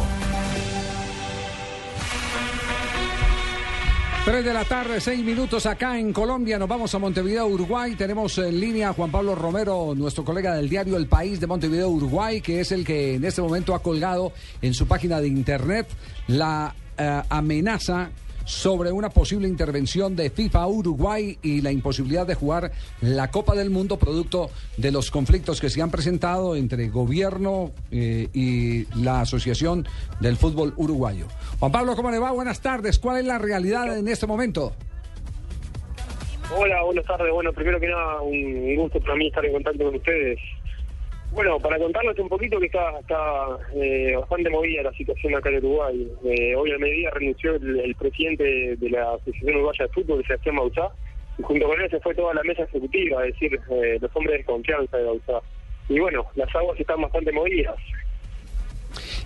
Speaker 3: 3 de la tarde, 6 minutos acá en Colombia. Nos vamos a Montevideo, Uruguay. Tenemos en línea a Juan Pablo Romero, nuestro colega del diario El País de Montevideo, Uruguay, que es el que en este momento ha colgado en su página de internet la eh, amenaza sobre una posible intervención de FIFA Uruguay y la imposibilidad de jugar la Copa del Mundo producto de los conflictos que se han presentado entre gobierno eh, y la Asociación del Fútbol Uruguayo. Juan Pablo, ¿cómo le va? Buenas tardes. ¿Cuál es la realidad en este momento?
Speaker 30: Hola, buenas tardes. Bueno, primero que nada, un gusto para mí estar en contacto con ustedes. Bueno, para contarles un poquito que está, está eh, bastante movida la situación acá en Uruguay. Eh, hoy al mediodía renunció el, el presidente de la Asociación Uruguaya de Fútbol, Sebastián Bauzá, y junto con él se fue toda la mesa ejecutiva, es decir, eh, los hombres de confianza de Bauzá. Y bueno, las aguas están bastante movidas.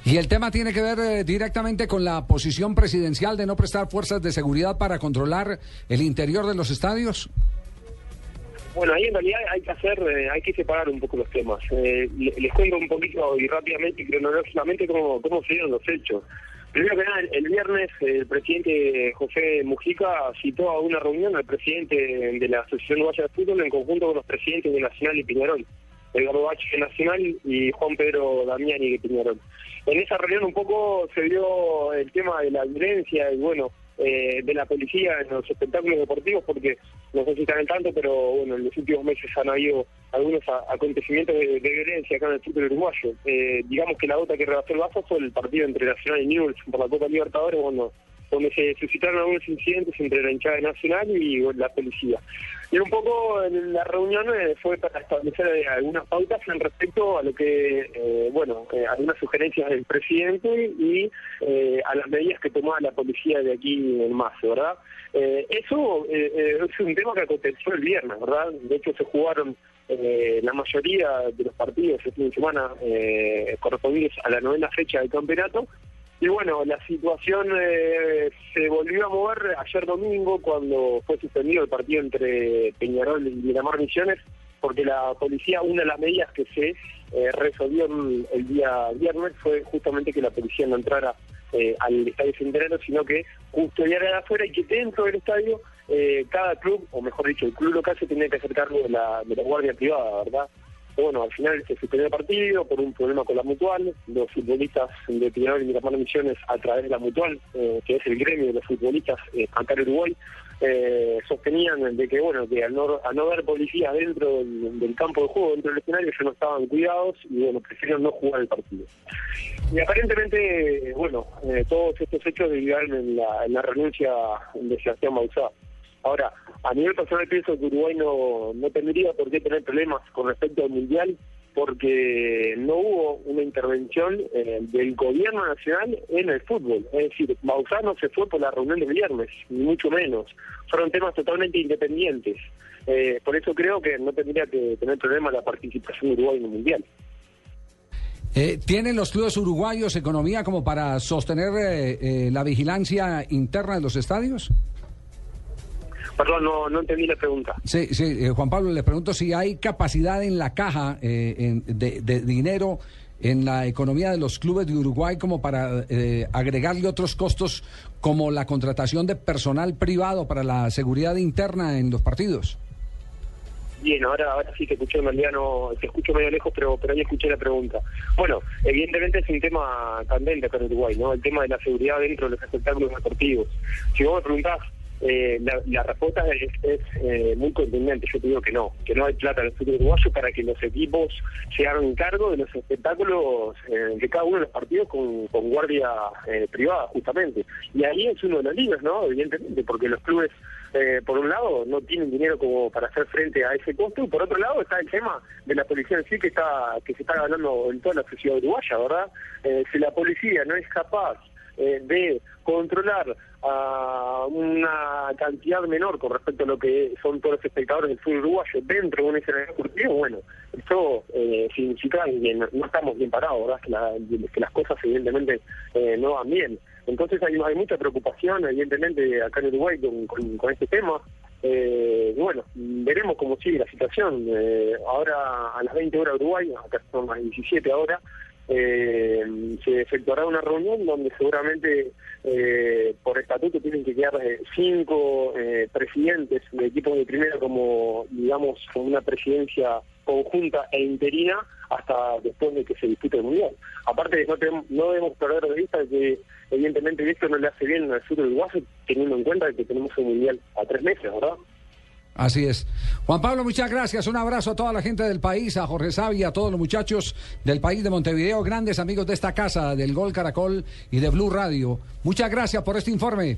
Speaker 3: Y el tema tiene que ver eh, directamente con la posición presidencial de no prestar fuerzas de seguridad para controlar el interior de los estadios.
Speaker 30: Bueno, ahí en realidad hay que hacer, eh, hay que separar un poco los temas. Eh, le- les cuento un poquito y rápidamente y cronológicamente cómo, cómo se dieron los hechos. Primero que nada, el, viernes el presidente José Mujica citó a una reunión al presidente de la Asociación Uruguaya de Fútbol en conjunto con los presidentes de Nacional y Peñarol, Edgardo Bache de Nacional y Juan Pedro Damiani de Peñarol. En esa reunión un poco se vio el tema de la violencia y bueno, eh, de la policía en los espectáculos deportivos, porque no sé si están al tanto, pero bueno, en los últimos meses han habido algunos acontecimientos de, violencia acá en el fútbol uruguayo. Eh, digamos que la gota que rebasó el vaso fue el partido entre Nacional y Newell's por la Copa Libertadores, bueno, donde se suscitaron algunos incidentes entre la hinchada de Nacional y la policía. Y un poco en la reunión eh, fue para establecer eh, algunas pautas en respecto a lo que, eh, bueno, eh, algunas sugerencias del presidente y eh, a las medidas que tomaba la policía de aquí en más, ¿verdad? Eso es un tema que aconteció el viernes, ¿verdad? De hecho, se jugaron la mayoría de los partidos este fin de semana correspondientes a la novena fecha del campeonato. Y bueno, la situación eh, se volvió a mover ayer domingo cuando fue suspendido el partido entre Peñarol y Miramar Misiones, porque la policía, una de las medidas que se eh, resolvió el, día viernes fue justamente que la policía no entrara eh, al estadio centenario, sino que custodiara afuera y que dentro del estadio eh, cada club, o mejor dicho, el club local se tenía que hacer cargo de la, de la guardia privada, ¿verdad? Bueno, al final se suspendió el partido por un problema con la mutual. Los futbolistas de Peñarol y Miramar Misiones, a través de la mutual, eh, que es el gremio de los futbolistas eh, acá en Uruguay, eh, sostenían de que, bueno, que al no, al no haber policía dentro del, del campo de juego, dentro del escenario, ellos no estaban cuidados y, bueno, prefirieron no jugar el partido. Y aparentemente, bueno, eh, todos estos hechos derivaron en la, en la renuncia de Sebastián Bauzá. Ahora, a nivel personal pienso que Uruguay no, no tendría por qué tener problemas con respecto al Mundial porque no hubo una intervención eh, del gobierno nacional en el fútbol. Es decir, Bauzá no se fue por la reunión del viernes, ni mucho menos. Fueron temas totalmente independientes. Eh, por eso creo que no tendría que tener problema la participación de Uruguay en el Mundial.
Speaker 3: Eh, ¿Tienen los clubes uruguayos economía como para sostener la vigilancia interna de los estadios?
Speaker 30: Perdón, no, no entendí la pregunta.
Speaker 3: Sí, sí, eh, Juan Pablo, le pregunto si hay capacidad en la caja eh, en- de, de dinero en la economía de los clubes de Uruguay como para eh, agregarle otros costos como la contratación de personal privado para la seguridad interna en los partidos.
Speaker 30: Bien, ahora, ahora sí te escuché no, te escucho medio lejos, pero, pero ahí escuché la pregunta. Bueno, evidentemente es un tema candente acá en Uruguay, ¿no? El tema de la seguridad dentro de los espectáculos deportivos. Si vos me preguntás, eh, la, la respuesta es, es, eh, muy contundente. Yo te digo que no, que no hay plata en el fútbol uruguayo para que los equipos se hagan cargo de los espectáculos eh, de cada uno de los partidos con, con guardia eh, privada, justamente. Y ahí es uno de los líos, ¿no? Evidentemente, porque los clubes por un lado, no tienen dinero como para hacer frente a ese costo, y por otro lado está el tema de la policía en sí que está que se está ganando en toda la sociedad uruguaya, ¿verdad? Si la policía no es capaz eh, de controlar a una cantidad menor con respecto a lo que son todos los espectadores del fútbol uruguayo dentro de un escenario deportivo, bueno, esto eh, significa que no, estamos bien parados, ¿verdad? Que, la- que las cosas evidentemente eh, no van bien. Entonces hay, hay mucha preocupación, evidentemente, acá en Uruguay con, con- este tema. Eh, bueno, veremos cómo sigue la situación. Eh, ahora a las 20 horas Uruguay, acá son las 17 ahora, eh, se efectuará una reunión donde seguramente eh, por estatuto tienen que quedar eh, cinco eh, presidentes de equipos de primera como, digamos, con una presidencia conjunta e interina hasta después de que se dispute el Mundial. Aparte, no, tenemos- no debemos perder de vista que evidentemente esto no le hace bien al fútbol uruguayo teniendo en cuenta que tenemos un Mundial a tres meses, ¿verdad?
Speaker 3: Así es. Juan Pablo, muchas gracias. Un abrazo a toda la gente del país, a Jorge Sabia, a todos los muchachos del país de Montevideo, grandes amigos de esta casa, del Gol Caracol y de Blue Radio. Muchas gracias por este informe.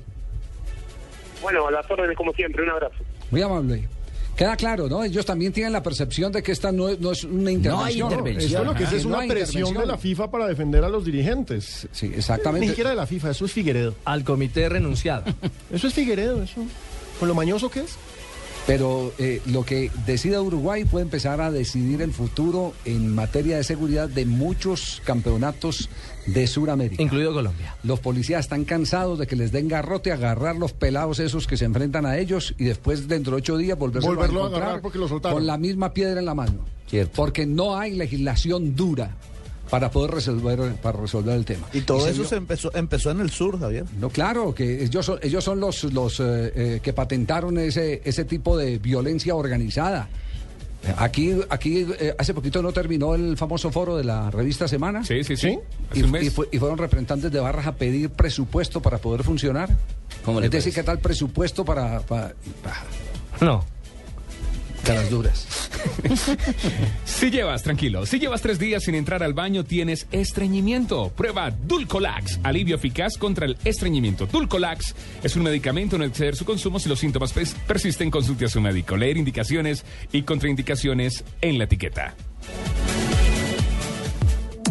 Speaker 30: Bueno, a las órdenes como siempre, un abrazo.
Speaker 3: Muy amable. Queda claro, ¿no? Ellos también tienen la percepción de que esta no es, no es una intervención.
Speaker 7: Esto lo que es, es
Speaker 3: No
Speaker 7: una
Speaker 3: hay
Speaker 7: presión de
Speaker 3: intervención.
Speaker 7: la FIFA para defender a los dirigentes.
Speaker 3: Sí, exactamente.
Speaker 7: Ni siquiera de la FIFA, eso es Figueredo.
Speaker 6: Al comité renunciado.
Speaker 7: Eso es Figueredo, eso. Con lo mañoso que es.
Speaker 3: Pero eh, lo que decida Uruguay puede empezar a decidir el futuro en materia de seguridad de muchos campeonatos de Sudamérica.
Speaker 6: Incluido Colombia.
Speaker 3: Los policías están cansados de que les den garrote, agarrar los pelados esos que se enfrentan a ellos y después dentro de ocho días volverse
Speaker 7: Volverlo a
Speaker 3: encontrar
Speaker 7: agarrar porque lo soltaron.
Speaker 3: con la misma piedra en la mano. Porque no hay legislación dura para poder resolver, para resolver el tema.
Speaker 19: Y todo
Speaker 3: se
Speaker 19: eso
Speaker 3: vio-
Speaker 19: se empezó, empezó en el sur, Javier.
Speaker 3: no, claro, que ellos son, ellos son los, los eh, eh, que patentaron ese, ese tipo de violencia organizada. Aquí, aquí eh, hace poquito no terminó el famoso foro de la revista Semana.
Speaker 8: Sí, sí, sí.
Speaker 3: Y, y y fueron representantes de Barras a pedir presupuesto para poder funcionar.
Speaker 5: ¿Cómo le
Speaker 3: es decir? ¿qué tal presupuesto para, para, para-
Speaker 6: No.
Speaker 3: Las duras?
Speaker 8: Si llevas, tranquilo, si llevas tres días sin entrar al baño, tienes estreñimiento. Prueba Dulcolax, alivio eficaz contra el estreñimiento. Dulcolax es un medicamento, no exceder su consumo si los síntomas pers- persisten, consulte a su médico. Leer indicaciones y contraindicaciones en la etiqueta.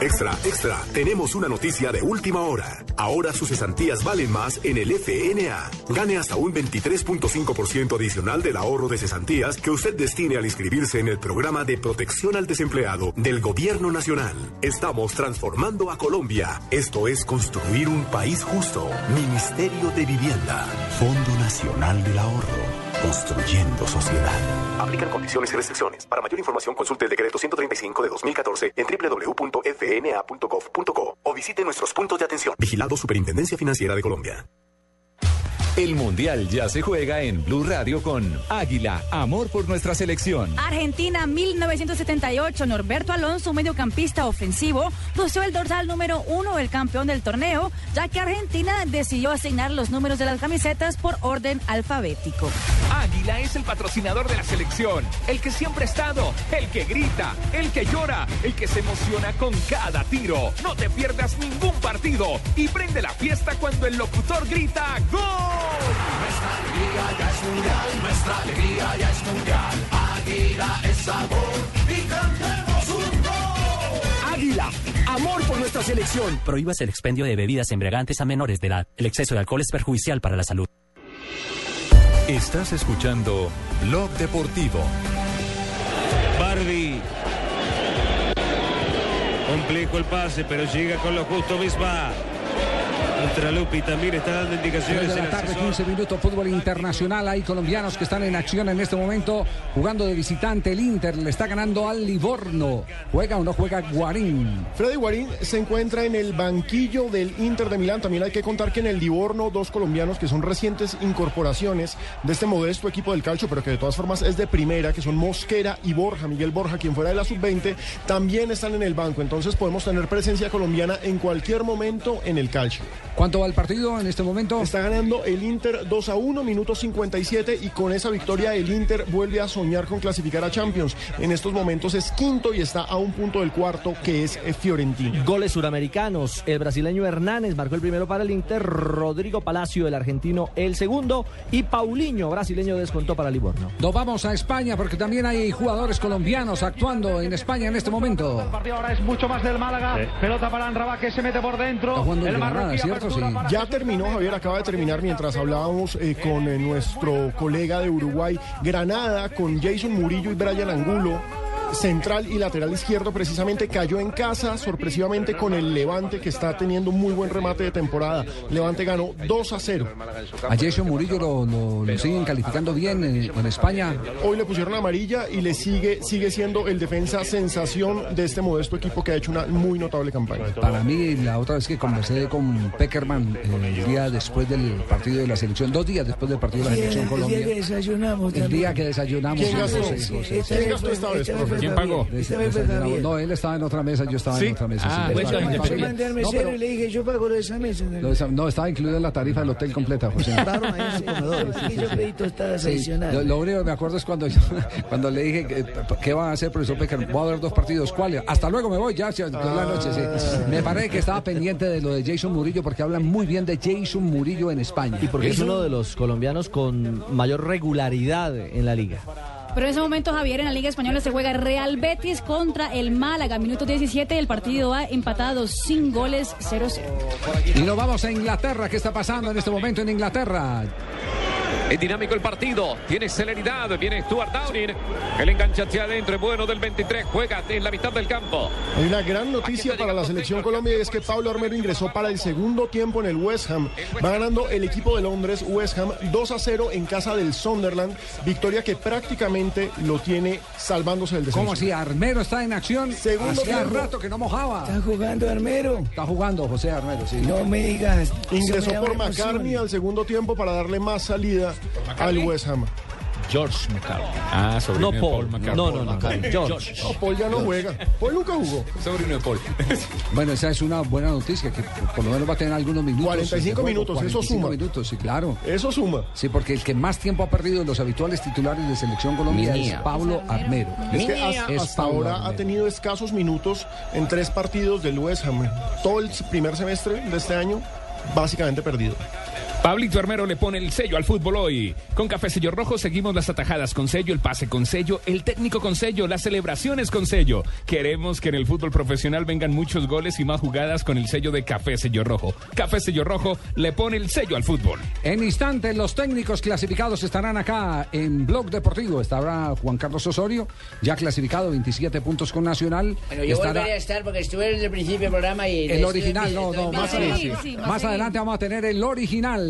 Speaker 31: Extra, extra, tenemos una noticia de última hora. Ahora sus cesantías valen más en el FNA. Gane hasta un 23.5% adicional del ahorro de cesantías que usted destine al inscribirse en el programa de protección al desempleado del Gobierno Nacional. Estamos transformando a Colombia. Esto es construir un país justo. Ministerio de Vivienda. Fondo Nacional del Ahorro. Construyendo sociedad. Aplican condiciones y restricciones. Para mayor información consulte el decreto 135 de 2014 en www.fna.gov.co o visite nuestros puntos de atención. Vigilado Superintendencia Financiera de Colombia.
Speaker 17: El Mundial ya se juega en Blue Radio con Águila, amor por nuestra selección.
Speaker 13: Argentina 1978, Norberto Alonso, mediocampista ofensivo, lució el dorsal número uno del campeón del torneo, ya que Argentina decidió asignar los números de las camisetas por orden alfabético.
Speaker 8: Águila es el patrocinador de la selección, el que siempre ha estado, el que grita, el que llora, el que se emociona con cada tiro. No te pierdas ningún partido y prende la fiesta cuando el locutor grita ¡Gol!
Speaker 24: Nuestra alegría ya es mundial, nuestra alegría ya es mundial. Águila es sabor y cantemos un gol.
Speaker 32: Águila, amor por nuestra selección.
Speaker 33: Prohíbas el expendio de bebidas embriagantes a menores de edad. El exceso de alcohol es perjudicial para la salud.
Speaker 17: Estás escuchando Blog Deportivo.
Speaker 34: Barbie. Complejo el pase, pero llega con lo justo Bisba. Lupi también está dando indicaciones
Speaker 3: Tres de
Speaker 34: en
Speaker 3: la tarde,
Speaker 34: asesor.
Speaker 3: 15 minutos, fútbol internacional. Hay colombianos que están en acción en este momento, jugando de visitante. El Inter le está ganando al Livorno. ¿Juega o no juega Guarín?
Speaker 7: Freddy Guarín se encuentra en el banquillo del Inter de Milán. También hay que contar que en el Livorno, dos colombianos que son recientes incorporaciones de este modesto equipo del calcio, pero que de todas formas es de primera, que son Mosquera y Borja, Miguel Borja, quien fuera de la sub-20, también están en el banco. Entonces podemos tener presencia colombiana en cualquier momento en el calcio.
Speaker 3: ¿Cuánto va el partido en este momento?
Speaker 7: Está ganando el Inter 2 a 1, minuto 57, y con esa victoria el Inter vuelve a soñar con clasificar a Champions. En estos momentos es quinto y está a un punto del cuarto, que es eh, Fiorentina.
Speaker 6: Goles suramericanos. El brasileño Hernández marcó el primero para el Inter. Rodrigo Palacio, el argentino, el segundo. Y Paulinho, brasileño, descontó para Livorno.
Speaker 3: Nos vamos a España porque también hay jugadores colombianos actuando en España en este momento.
Speaker 35: El partido ahora es mucho más del Málaga. Pelota para Anraba que se mete por dentro.
Speaker 3: El
Speaker 35: marroquí
Speaker 7: Ya terminó, Javier, acaba de terminar mientras hablábamos eh, con eh, nuestro colega de Uruguay, Granada, con Jason Murillo y Brian Angulo. central y lateral izquierdo, precisamente cayó en casa sorpresivamente con el Levante, que está teniendo muy buen remate de temporada. Levante ganó 2 a 0.
Speaker 3: A Jason Murillo lo, lo- lo siguen calificando bien en, en España.
Speaker 7: Hoy le pusieron amarilla y le sigue, sigue siendo el defensa sensación de este modesto equipo que ha hecho una muy notable campaña.
Speaker 3: Para mí, la otra vez que conversé con Peckerman, eh, el día después del partido de la selección, dos días después del partido de la selección
Speaker 36: el día
Speaker 3: Colombia.
Speaker 36: que desayunamos
Speaker 3: El día que desayunamos.
Speaker 7: ¿Quién gastó?
Speaker 36: Esta vez fue- esta vez fue
Speaker 8: ¿Quién
Speaker 36: Javier.
Speaker 8: pagó?
Speaker 3: No, él estaba en otra mesa, yo estaba
Speaker 8: ¿Sí?
Speaker 3: en otra mesa.
Speaker 8: Ah, yo
Speaker 36: mandé al
Speaker 3: No,
Speaker 36: mesero
Speaker 3: pero-
Speaker 36: y le dije, yo pago lo de esa mesa.
Speaker 3: no, esa- no, estaba incluido en la tarifa del hotel completa, José. Lo, único que me acuerdo es cuando, yo- cuando le dije, que, ¿qué va a hacer, profesor Pecker? Voy a ver dos partidos. ¿Cuáles? Hasta luego, me voy, ya, la noche, sí. Me parece que estaba pendiente de lo de Jason Murillo porque hablan muy bien de Jason Murillo en España.
Speaker 6: Y porque es uno de los colombianos con mayor regularidad en la liga.
Speaker 13: Pero en ese momento, Javier, en la Liga Española se juega Real Betis contra el Málaga. Minuto 17, el partido va empatado sin goles 0-0.
Speaker 3: Y nos vamos a Inglaterra. ¿Qué está pasando en este momento en Inglaterra?
Speaker 28: Es dinámico el partido, tiene celeridad, viene Stuart Downing, el enganche hacia adentro, es bueno del 23, juega en la mitad del campo.
Speaker 7: Hay una gran noticia para la selección Colombia y es que Pablo Armero ingresó para el segundo tiempo en el West Ham. Va ganando el equipo de Londres, West Ham, 2 a 0 en casa del Sunderland. Victoria que prácticamente lo tiene salvándose del descenso.
Speaker 3: ¿Cómo así? Armero está en acción.
Speaker 7: Segundo
Speaker 3: Hacía
Speaker 7: tiempo.
Speaker 3: rato que no mojaba.
Speaker 36: ¿Está jugando Armero?
Speaker 3: Está jugando José Armero, sí.
Speaker 36: No me digas. Me
Speaker 7: Ingresó
Speaker 36: da
Speaker 7: por. McCartney al segundo tiempo para darle más salida al West Ham.
Speaker 8: George McCartney. Ah, sobrino
Speaker 6: No,
Speaker 8: de
Speaker 6: Paul.
Speaker 8: Paul McCartney.
Speaker 6: No, no, no, George.
Speaker 7: No, Paul ya no juega. Paul nunca jugó.
Speaker 8: Sobrino de Paul.
Speaker 3: Bueno, esa es una buena noticia, que por lo menos va a tener algunos minutos.
Speaker 7: 45
Speaker 3: de juego,
Speaker 7: minutos, eso
Speaker 3: 45
Speaker 7: suma.
Speaker 3: minutos, sí, claro.
Speaker 7: Eso suma.
Speaker 3: Sí, porque el que más tiempo ha perdido de los habituales titulares de Selección Colombia
Speaker 5: Minía.
Speaker 3: es Pablo Armero.
Speaker 7: Es que hasta,
Speaker 3: Es
Speaker 7: hasta
Speaker 3: Pablo
Speaker 7: ahora
Speaker 3: Armero.
Speaker 7: ha tenido escasos minutos en tres partidos del West Ham. Todo el primer semestre de este año, básicamente perdido.
Speaker 8: Pablito Armero le pone el sello al fútbol hoy. Con Café Sello Rojo seguimos las atajadas con sello, el pase con sello, el técnico con sello, las celebraciones con sello. Queremos que en el fútbol profesional vengan muchos goles y más jugadas con el sello de Café Sello Rojo. Café Sello Rojo le pone el sello al fútbol.
Speaker 3: En instantes, los técnicos clasificados estarán acá en Blog Deportivo. Estará Juan Carlos Osorio, ya clasificado, 27 puntos con Nacional.
Speaker 5: Bueno, yo
Speaker 3: Estará
Speaker 5: volveré a estar porque estuve desde el principio del programa y...
Speaker 3: el original, no, no, más
Speaker 13: Sí, más
Speaker 3: adelante vamos a tener el original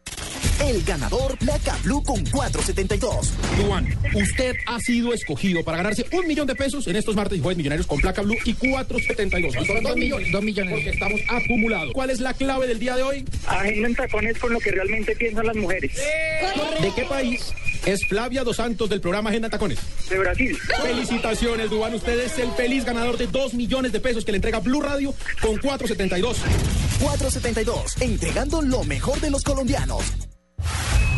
Speaker 15: El ganador Placa Blue con 472.
Speaker 37: Duan, usted ha sido escogido para ganarse un millón de pesos en estos martes y jueves millonarios con placa blue y 472. No solo dos millones, dos millones. Porque estamos acumulados. ¿Cuál es la clave del día de hoy?
Speaker 38: Agendan tacones con lo que realmente piensan las mujeres.
Speaker 37: ¿De qué país es Flavia Dos Santos del programa Agenda Tacones?
Speaker 38: De Brasil.
Speaker 37: Felicitaciones, Duan. Usted es el feliz ganador de dos millones de pesos que le entrega Blue Radio con 472.
Speaker 15: 472, entregando lo mejor de los colombianos.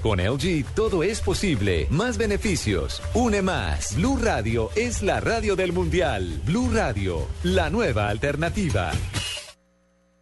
Speaker 17: con LG todo es posible. Más beneficios, une más. Blue Radio es la radio del mundial. Blue Radio, la nueva alternativa.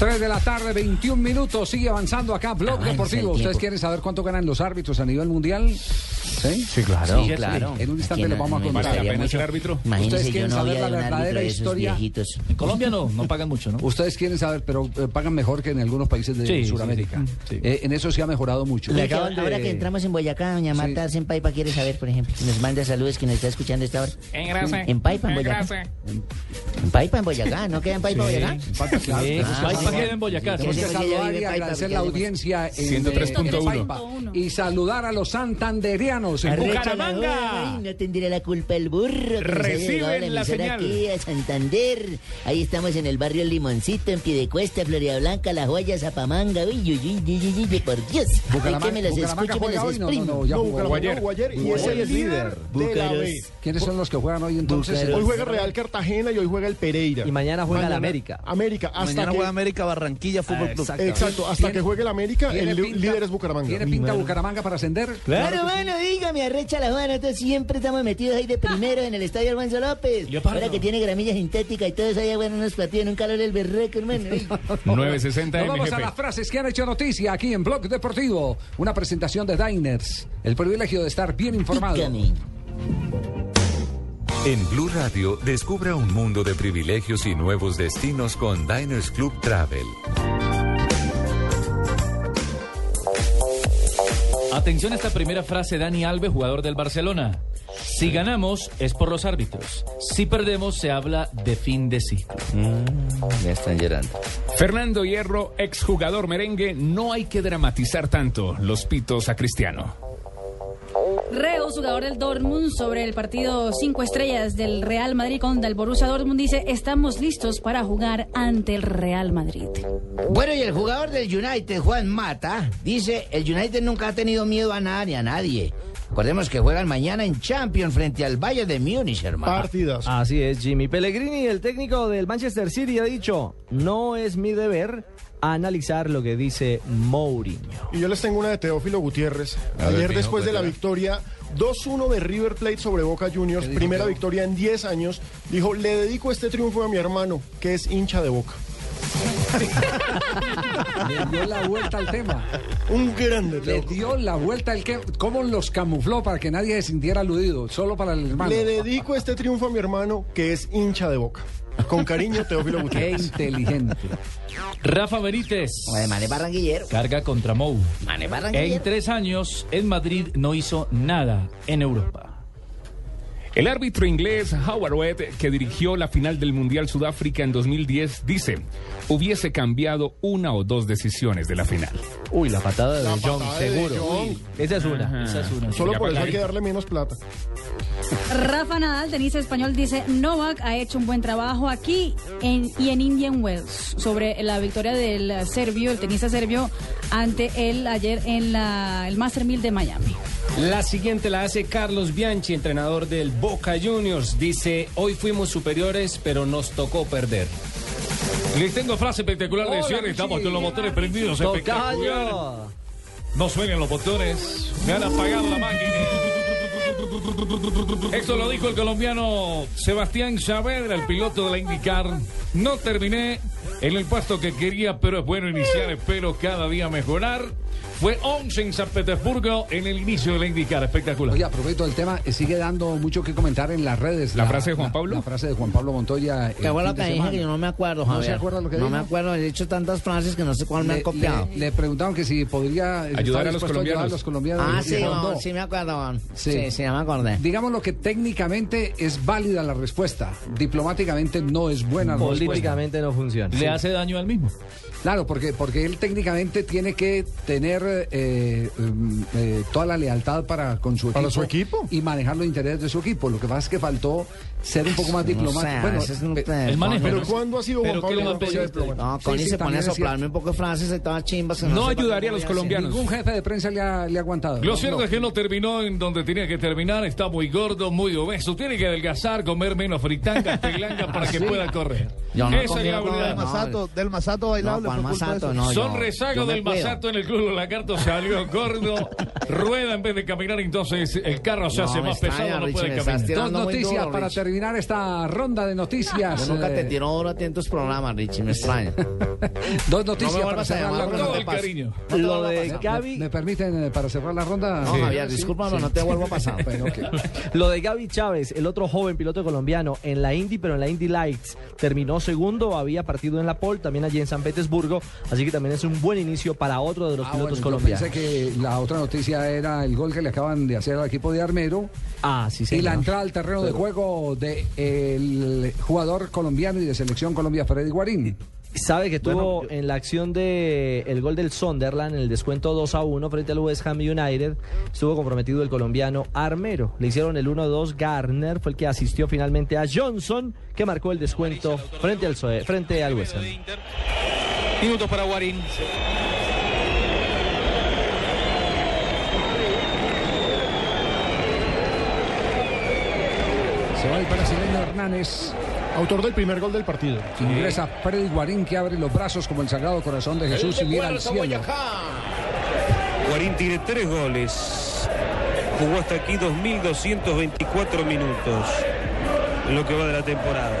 Speaker 3: 3 de la tarde, 21 minutos. Sigue avanzando acá, Blog
Speaker 5: Avanza
Speaker 3: Deportivo. ¿Ustedes quieren saber cuánto ganan los árbitros a nivel mundial? ¿Sí?
Speaker 6: Sí, claro.
Speaker 5: Sí, claro.
Speaker 3: En un instante
Speaker 5: Aquí
Speaker 3: les vamos a
Speaker 5: no- no
Speaker 3: contar. ¿Ustedes quieren
Speaker 5: no
Speaker 3: saber la verdadera historia?
Speaker 5: viejitos.
Speaker 1: En Colombia no, no pagan mucho, ¿no?
Speaker 3: Ustedes quieren saber, pero eh, pagan mejor que en algunos países de
Speaker 1: Sí,
Speaker 3: Sudamérica.
Speaker 1: sí, sí.
Speaker 3: Eh, en eso sí ha mejorado mucho.
Speaker 5: Que ahora que entramos en Boyacá, doña
Speaker 3: Sí.
Speaker 5: Marta en Paipa quiere saber, por ejemplo, que nos manda saludos que nos está escuchando esta hora.
Speaker 8: En grasa.
Speaker 5: En Paipa, en
Speaker 8: En
Speaker 5: Boyacá. En Paipa, en Boyacá, ¿no queda en Paipa. Boyacá?
Speaker 1: En Paipa, en Boyacá.
Speaker 3: Tenemos que saludar y agradecer la audiencia en
Speaker 8: 103.1.
Speaker 3: eh, Paipa. y saludar a los santanderianos en
Speaker 8: Bucaramanga.
Speaker 5: no tendría la culpa el burro.
Speaker 8: Reciben la señal.
Speaker 5: aquí a Santander. Ahí estamos en el barrio El Limoncito, en Piedecuesta, Florida Blanca, La Joya, Zapamanga. Uy, uy, uy, uy, uy, uy, por Dios. Ay,
Speaker 3: Bucaramanga-
Speaker 5: que me los escucho, me los
Speaker 3: hoy, no, no,
Speaker 5: exprimo.
Speaker 3: no, ya jugó.
Speaker 8: Ayer.
Speaker 7: y es el líder.
Speaker 3: ¿Quiénes son los que juegan hoy entonces?
Speaker 7: Hoy juega Real Cartagena y hoy juega el Pereira.
Speaker 6: Y mañana juega el América.
Speaker 7: América, hasta
Speaker 1: Mañana
Speaker 7: que...
Speaker 1: juega América Barranquilla Fútbol Club.
Speaker 6: exacto.
Speaker 7: Hasta
Speaker 3: ¿Tiene-
Speaker 7: que juegue el América,
Speaker 3: ¿Tiene
Speaker 7: el
Speaker 3: pinta-
Speaker 7: líder es Bucaramanga.
Speaker 3: ¿Tiene pinta Bucaramanga para ascender?
Speaker 5: Claro, bueno, dígame, arrecha la joda, nosotros siempre estamos metidos ahí de primero en el estadio Alfonso López.
Speaker 1: Leopardo.
Speaker 5: Ahora que tiene gramilla sintética y todo eso, allá bueno, unos partidos en un calor del berreco, hermano. Ay.
Speaker 8: 960
Speaker 3: Nos vamos a las frases que han hecho noticia aquí en Blog Deportivo. Una presentación de Diners. El privilegio de estar bien informado.
Speaker 5: Dígame.
Speaker 17: En Blue Radio, descubra un mundo de privilegios y nuevos destinos con Diners Club Travel.
Speaker 1: Atención a esta primera frase, Dani Alves, jugador del Barcelona. Si ganamos es por los árbitros. Si perdemos se habla de fin de ciclo.
Speaker 5: Ya están llorando.
Speaker 8: Fernando Hierro, exjugador merengue, no hay que dramatizar tanto los pitos a Cristiano.
Speaker 13: Reus, jugador del Dortmund, sobre el partido 5 estrellas del Real Madrid contra el Borussia Dortmund, dice, estamos listos para jugar ante el Real Madrid.
Speaker 5: Bueno, y el jugador del United, Juan Mata, dice, el United nunca ha tenido miedo a nada ni a nadie. Recordemos que juegan mañana en Champions frente al Bayern de Múnich, hermano.
Speaker 7: Partidas.
Speaker 6: Así es, Jimmy. Pellegrini, el técnico del Manchester City, ha dicho, no es mi deber analizar lo que dice Mourinho.
Speaker 7: Y yo les tengo una de Teófilo Gutiérrez.
Speaker 8: A
Speaker 7: Ayer después de la victoria 2-1 de River Plate sobre Boca Juniors, primera
Speaker 3: Teo?
Speaker 7: victoria en 10 años, dijo, le dedico este triunfo a mi hermano, que es hincha de Boca.
Speaker 3: Le dio la vuelta al tema.
Speaker 7: Un grande
Speaker 3: Le dio la vuelta al que. ¿Cómo los camufló para que nadie se sintiera aludido? Solo para el hermano.
Speaker 7: Le dedico este triunfo a mi hermano, que es hincha de Boca. Con cariño, Teófilo
Speaker 3: Qué
Speaker 7: Gutiérrez.
Speaker 3: inteligente.
Speaker 1: Rafa Benítez.
Speaker 5: Además, es barranquillero.
Speaker 1: Carga contra Mou.
Speaker 5: Mane
Speaker 1: En
Speaker 5: barranquillero.
Speaker 1: tres años, en Madrid no hizo nada en Europa.
Speaker 8: El árbitro inglés Howard Webb, que dirigió la final del Mundial Sudáfrica en 2010, dice, hubiese cambiado una o dos decisiones de la final.
Speaker 6: Uy, la patada de
Speaker 7: La patada de
Speaker 6: seguro.
Speaker 7: De.
Speaker 6: Esa es una.
Speaker 8: Ajá.
Speaker 1: Esa es una.
Speaker 7: Solo por eso hay que darle menos plata.
Speaker 13: Rafa Nadal, tenista español, dice, Novak ha hecho un buen trabajo aquí en, y en Indian Wells sobre la victoria del serbio, el tenista serbio, ante él ayer en la, el Master 1000 de Miami.
Speaker 39: La siguiente la hace Carlos Bianchi, entrenador del Boca Juniors. Dice, hoy fuimos superiores, pero nos tocó perder.
Speaker 8: Les tengo frase espectacular de cierre. Estamos con los motores prendidos. espectacular. No suenan los botones. Me han apagado la máquina. Esto lo dijo el colombiano Sebastián Saavedra, el piloto de la IndyCar. No terminé en el puesto que quería, pero es bueno iniciar. Espero cada día mejorar. Fue 11 en San Petersburgo en el inicio de la IndyCar. Espectacular.
Speaker 3: Oye, a propósito del tema, eh, sigue dando mucho que comentar en las redes.
Speaker 8: ¿La frase de Juan Pablo?
Speaker 3: La, frase de Juan Pablo Montoya. el
Speaker 5: ¿Qué fue lo que dije? Que yo no me acuerdo,
Speaker 3: ¿No
Speaker 5: Javier.
Speaker 3: se acuerda lo que
Speaker 5: No
Speaker 3: dijo?
Speaker 5: me acuerdo, he dicho tantas frases que no sé cuál me han copiado.
Speaker 3: le- le preguntaron que si podría estar
Speaker 8: Ayudar a los
Speaker 3: ayudar a
Speaker 8: colombianos.
Speaker 3: los colombianos.
Speaker 5: Ah, sí, no,
Speaker 3: no.
Speaker 5: sí me acuerdo. Juan.
Speaker 3: Sí.
Speaker 5: Sí, sí, ya me acordé.
Speaker 3: Digamos lo que técnicamente es válida la respuesta. Diplomáticamente no es buena la respuesta.
Speaker 6: Políticamente no funciona.
Speaker 1: Le hace daño al mismo.
Speaker 3: Claro, porque, porque él técnicamente tiene que tener eh, mm, eh, toda la lealtad para con su equipo.
Speaker 7: ¿Para su equipo?
Speaker 3: Y manejar los intereses de su equipo. Lo que pasa es que faltó ser un poco más diplomático. bueno,
Speaker 5: no
Speaker 3: pe-
Speaker 5: te-
Speaker 1: el manejo,
Speaker 7: Pero
Speaker 1: ¿no?
Speaker 7: ¿cuándo ha sido Juan
Speaker 1: ¿Pero qué
Speaker 7: Pablo diplomático?
Speaker 5: No,
Speaker 3: Sí,
Speaker 5: Connie
Speaker 3: sí,
Speaker 5: se pone a
Speaker 3: es
Speaker 5: soplarme un poco de frases, estaba chimbas. que
Speaker 8: No
Speaker 5: para
Speaker 8: ayudaría a los colombianos.
Speaker 3: Ningún jefe de prensa le ha, le ha aguantado.
Speaker 8: Lo
Speaker 3: No,
Speaker 8: cierto
Speaker 3: no.
Speaker 8: es que no terminó en donde tenía que terminar. Está muy gordo, muy obeso. Tiene que adelgazar, comer menos fritangas, pelangas para que
Speaker 3: ¿Sí?
Speaker 8: pueda correr.
Speaker 5: Yo no
Speaker 8: Esa es la verdad.
Speaker 5: no,
Speaker 40: Masato, del Masato
Speaker 5: No,
Speaker 40: bailable.
Speaker 5: No,
Speaker 8: Son rezagos del. Masato en el Club
Speaker 1: lagarto salió gordo, rueda en vez de caminar, entonces el carro se
Speaker 5: No,
Speaker 1: hace más pesado, no
Speaker 5: Richie,
Speaker 1: puede caminar.
Speaker 3: Dos noticias
Speaker 5: duro,
Speaker 3: para terminar esta ronda de noticias.
Speaker 5: Yo nunca te
Speaker 3: Eh,
Speaker 5: tiro duro a ti en tus programas, Richie, me extraña.
Speaker 3: Dos noticias
Speaker 5: No me
Speaker 3: para cerrar la ronda.
Speaker 5: No
Speaker 6: Lo de. Gaby.
Speaker 3: ¿Me, me permiten eh, para cerrar la ronda?
Speaker 5: No, Javier, discúlpame, no te vuelvo a pasar.
Speaker 6: Lo de Gaby Chávez, el otro joven piloto colombiano en la Indy, pero en la Indy Lights, terminó segundo, había partido en la pole, también allí en San Petersburgo, así que también es un buen inicio para otro de los
Speaker 3: Ah,
Speaker 6: pilotos
Speaker 3: bueno, yo
Speaker 6: colombianos.
Speaker 3: pensé que la otra noticia era el gol que le acaban de hacer al equipo de Armero.
Speaker 6: Ah, sí,
Speaker 3: Y
Speaker 6: señor.
Speaker 3: la entrada al terreno de juego del jugador colombiano y de selección Colombia, Freddy Guarín.
Speaker 6: Sabe que tuvo
Speaker 3: Bueno,
Speaker 6: en la acción de el gol del Sunderland, en el descuento 2 a 1 frente al West Ham United, estuvo comprometido el colombiano Armero. Le hicieron el 1-2 Garner, fue el que asistió finalmente a Johnson, que marcó el descuento frente al, Soe- frente al West Ham.
Speaker 41: Minutos para Guarín.
Speaker 3: Se va el brasileño Hernández.
Speaker 7: Autor del primer gol del partido.
Speaker 3: Ingresa Freddy Guarín que abre los brazos como el Sagrado Corazón de Jesús y mira al cielo.
Speaker 42: Guarín tiene tres goles. Jugó hasta aquí 2.224 minutos en lo que va de la temporada.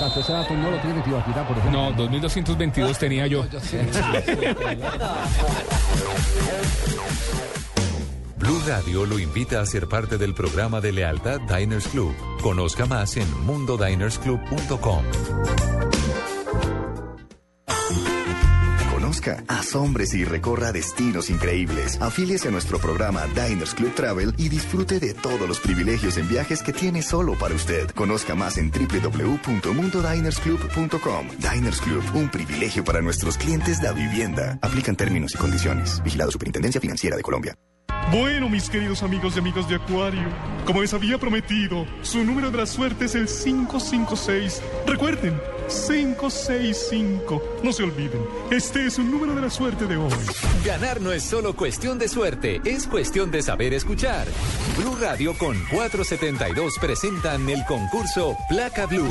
Speaker 3: Dato, ese dato no lo tiene Tibaquirá, por ejemplo.
Speaker 8: No, 2222 tenía yo.
Speaker 17: Blue Radio lo invita a ser parte del programa de lealtad Diners Club. Conozca más en mundodinersclub.com.
Speaker 20: Conozca, asómbrese y recorra destinos increíbles. Afíliese a nuestro programa Diners Club Travel y disfrute de todos los privilegios en viajes que tiene solo para usted. Conozca más en www.mundodinersclub.com. Diners Club, un privilegio para nuestros clientes de vivienda. Aplican términos y condiciones. Vigilado Superintendencia Financiera de Colombia.
Speaker 43: Bueno, mis queridos amigos y amigas de Acuario, como les había prometido, su número de la suerte es el 556. Recuerden, 565. No se olviden, este es un número de la suerte de hoy.
Speaker 17: Ganar no es solo cuestión de suerte, es cuestión de saber escuchar. Blue Radio con 472 presentan el concurso Placa Blue.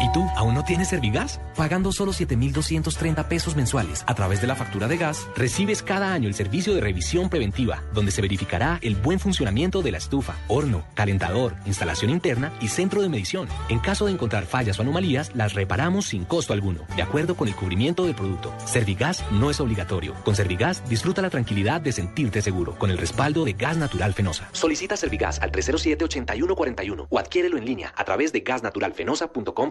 Speaker 33: ¿Y tú aún no tienes Servigas? Pagando solo 7,230 pesos mensuales a través de la factura de gas, recibes cada año el servicio de revisión preventiva, donde se verificará el buen funcionamiento de la estufa, horno, calentador, instalación interna y centro de medición. En caso de encontrar fallas o anomalías, las reparamos sin costo alguno, de acuerdo con el cubrimiento del producto. Servigas no es obligatorio. Con Servigas disfruta la tranquilidad de sentirte seguro, con el respaldo de Gas Natural Fenosa. Solicita Servigas al 307-8141 o adquiérelo en línea a través de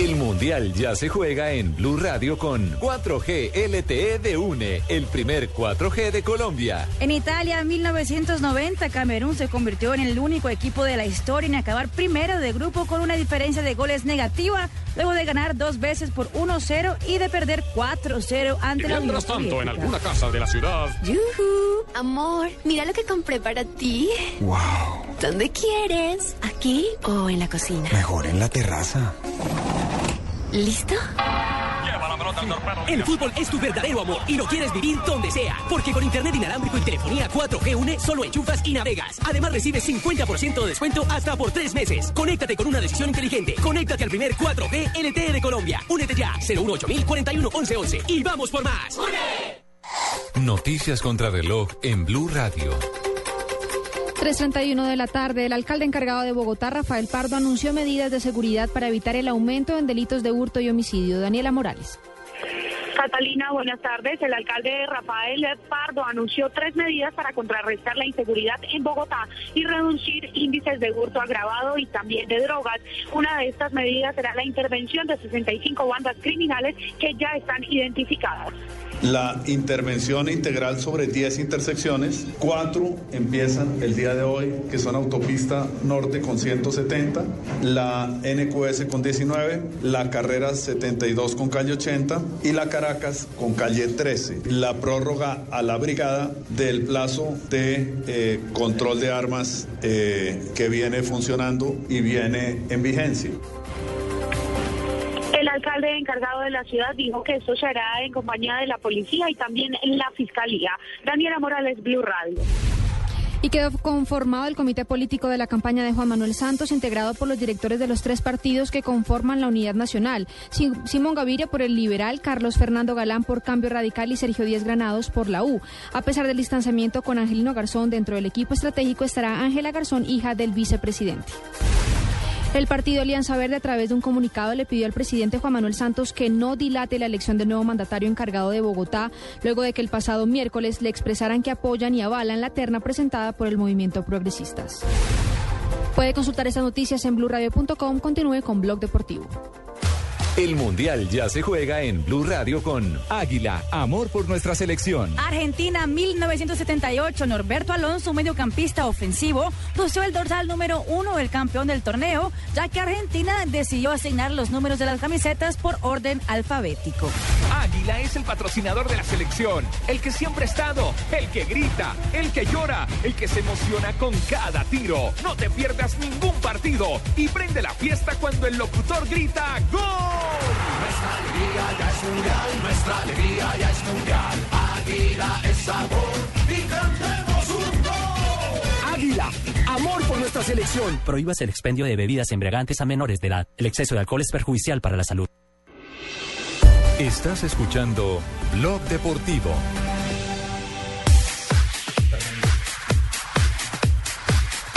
Speaker 17: El Mundial ya se juega en Blue Radio con 4G LTE de UNE, el primer 4G de Colombia.
Speaker 13: En Italia, en 1990, Camerún se convirtió en el único equipo de la historia en acabar primero de grupo con una diferencia de goles negativa, luego de ganar dos veces por 1-0 y de perder 4-0 ante la Unión
Speaker 28: Mientras tanto, en alguna casa de la ciudad.
Speaker 44: Yuhu, amor, mira lo que compré para ti.
Speaker 45: Wow,
Speaker 44: ¿Dónde quieres? ¿Aquí o en la cocina?
Speaker 45: mejor en la terraza.
Speaker 44: ¿Listo?
Speaker 28: Lleva la
Speaker 46: El fútbol es tu verdadero amor y lo quieres vivir donde sea. Porque con internet inalámbrico y telefonía 4G Une solo enchufas y navegas. Además recibes 50% de descuento hasta por tres meses. Conéctate con una decisión inteligente. Conéctate al primer 4G LTE de Colombia. Únete ya 018 41 11 11 y vamos por más.
Speaker 17: Noticias contra reloj en Blue Radio.
Speaker 47: 3.31 de la tarde, el alcalde encargado de Bogotá, Rafael Pardo, anunció medidas de seguridad para evitar el aumento en delitos de hurto y homicidio. Daniela Morales.
Speaker 48: Catalina, buenas tardes. El alcalde Rafael Pardo anunció tres medidas para contrarrestar la inseguridad en Bogotá y reducir índices de hurto agravado y también de drogas. Una de estas medidas será la intervención de 65 bandas criminales que ya están identificadas
Speaker 49: la intervención integral sobre 10 intersecciones. Cuatro empiezan el día de hoy, que son autopista norte con 170, la NQS con 19, la carrera 72 con calle 80 y la Caracas con calle 13. La prórroga a la brigada del plazo de eh, control de armas eh, que viene funcionando y viene en vigencia.
Speaker 48: Alcalde encargado de la ciudad dijo que esto se hará en compañía de la policía y también en la fiscalía. Daniela Morales, Blue Radio.
Speaker 47: Y quedó conformado el comité político de la campaña de Juan Manuel Santos, integrado por los directores de los tres partidos que conforman la Unidad Nacional. Simón Gaviria por el Liberal, Carlos Fernando Galán por Cambio Radical y Sergio Díaz Granados por la U. A pesar del distanciamiento con Angelino Garzón dentro del equipo estratégico estará Ángela Garzón, hija del vicepresidente. El partido Alianza Verde, a través de un comunicado, le pidió al presidente Juan Manuel Santos que no dilate la elección del nuevo mandatario encargado de Bogotá, luego de que el pasado miércoles le expresaran que apoyan y avalan la terna presentada por el movimiento Progresistas. Puede consultar estas noticias en blurradio.com. Continúe con Blog Deportivo.
Speaker 17: El Mundial ya se juega en Blue Radio con Águila, amor por nuestra selección.
Speaker 13: Argentina 1978, Norberto Alonso, mediocampista ofensivo, lució el dorsal número uno del campeón del torneo, ya que Argentina decidió asignar los números de las camisetas por orden alfabético.
Speaker 8: Águila es el patrocinador de la selección, el que siempre ha estado, el que grita, el que llora, el que se emociona con cada tiro. No te pierdas ningún partido y prende la fiesta cuando el locutor grita ¡Gol!
Speaker 50: Nuestra alegría ya es mundial, nuestra alegría ya es mundial. Águila es sabor y cantemos un gol.
Speaker 46: Águila, amor por nuestra selección.
Speaker 51: Prohíbas el expendio de bebidas embriagantes a menores de edad. El exceso de alcohol es perjudicial para la salud.
Speaker 17: Estás escuchando Blog Deportivo.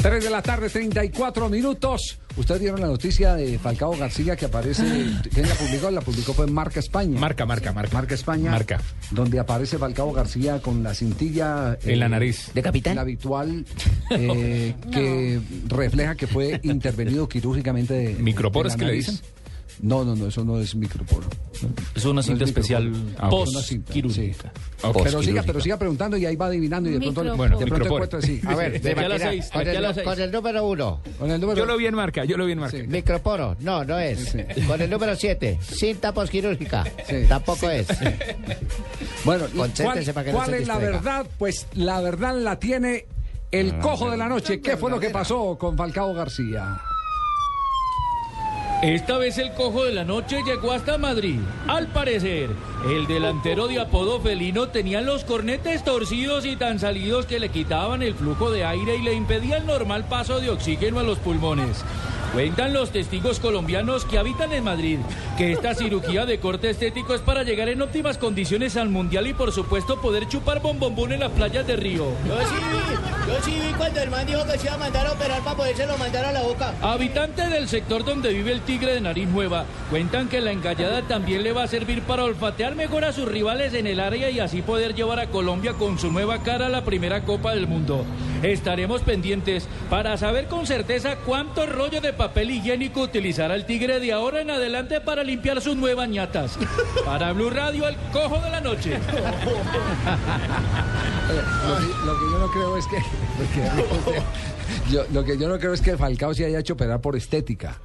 Speaker 3: 3 de la tarde, 34 minutos. Ustedes vieron la noticia de Falcao García que aparece. ¿Quién la publicó? La publicó fue en Marca España.
Speaker 8: Marca, marca, marca.
Speaker 3: Marca España.
Speaker 8: Marca.
Speaker 3: Donde aparece Falcao García con la cintilla.
Speaker 8: En la nariz.
Speaker 5: ¿De capitán?
Speaker 3: La habitual eh, que refleja que fue intervenido quirúrgicamente. de-
Speaker 8: ¿Microporos
Speaker 3: de la
Speaker 8: que le dicen?
Speaker 3: No, no, no, eso no es microporo.
Speaker 1: Es una
Speaker 3: No
Speaker 1: cinta especial
Speaker 3: microporo.
Speaker 1: post-
Speaker 3: Es una cinta,
Speaker 1: quirúrgica.
Speaker 3: sí.
Speaker 8: Ok.
Speaker 3: Pero siga,
Speaker 8: Postquirúrgica.
Speaker 3: pero siga preguntando y ahí va adivinando y de pronto,
Speaker 8: Microporo. Bueno,
Speaker 3: de pronto
Speaker 8: microporo.
Speaker 3: encuentra sí.
Speaker 51: A ver,
Speaker 1: De aquí a las
Speaker 51: Maquina,
Speaker 1: seis, de
Speaker 51: con, el,
Speaker 1: seis.
Speaker 51: con el número uno.
Speaker 3: Con el número
Speaker 8: Yo lo vi en marca, yo lo vi en marca.
Speaker 51: Microporo, no, no es. Con el número 7, cinta posquirúrgica.
Speaker 3: Sí.
Speaker 51: Tampoco es.
Speaker 3: Bueno,
Speaker 51: Concéntrese
Speaker 3: ¿cuál,
Speaker 51: para que no
Speaker 3: cuál
Speaker 51: se
Speaker 3: es la verdad? Pues la verdad la tiene el cojo de la noche. ¿Qué fue lo que pasó con Falcao García?
Speaker 1: Esta vez el cojo de la noche llegó hasta Madrid. Al parecer, el delantero de apodo felino tenía los cornetes torcidos y tan salidos que le quitaban el flujo de aire y le impedía el normal paso de oxígeno a los pulmones. Cuentan los testigos colombianos que habitan en Madrid que esta cirugía de corte estético es para llegar en óptimas condiciones al mundial y por supuesto poder chupar bombombón en las playas de Río.
Speaker 52: Yo sí vi cuando el man dijo que se iba a mandar a operar para podérselo mandar a la boca.
Speaker 1: Habitantes del sector donde vive el tigre de nariz nueva cuentan que la engallada también le va a servir para olfatear mejor a sus rivales en el área y así poder llevar a Colombia con su nueva cara a la primera Copa del Mundo. Estaremos pendientes para saber con certeza cuánto rollo de papel higiénico utilizará el tigre de ahora en adelante para limpiar sus nuevas ñatas. Para Blue Radio, el cojo de la noche.
Speaker 3: Lo que yo no creo es que. lo que- yo- lo que yo no creo es que Falcao se haya hecho operar por estética.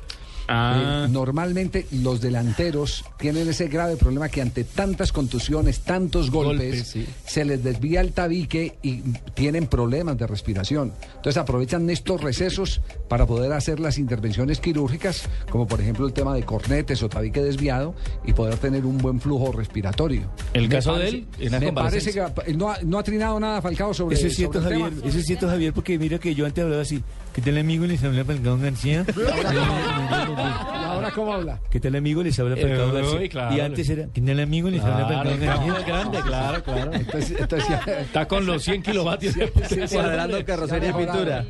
Speaker 8: Ah.
Speaker 3: Eh, normalmente los delanteros tienen ese grave problema que ante tantas contusiones, tantos golpes,
Speaker 1: Golpes, sí.
Speaker 3: se les desvía el tabique y tienen problemas de respiración. Entonces aprovechan estos recesos para poder hacer las intervenciones quirúrgicas, como por ejemplo el tema de cornetes o tabique desviado, y poder tener un buen flujo respiratorio.
Speaker 1: El
Speaker 3: Me
Speaker 1: caso de él,
Speaker 3: me parece que
Speaker 1: convalecencia.
Speaker 3: no ha, no ha trinado nada Falcao sobre
Speaker 53: Eso es cierto,
Speaker 3: sobre el
Speaker 53: Javier.
Speaker 3: tema.
Speaker 53: Eso es cierto, Javier, porque mira que yo antes hablaba así. ¿Qué tal, amigo? Les habla Falcao García.
Speaker 3: ¿Y ahora cómo habla?
Speaker 53: ¿Qué tal, amigo? Les habla
Speaker 1: Eh, uy,
Speaker 53: García.
Speaker 1: claro.
Speaker 53: Y antes era, ¿qué tal, amigo? Les habla
Speaker 1: claro,
Speaker 53: García.
Speaker 1: grande, claro, claro.
Speaker 3: Entonces, entonces ya-
Speaker 1: Está con los 100 kilovatios.
Speaker 3: Cuadrando carrocería y pintura.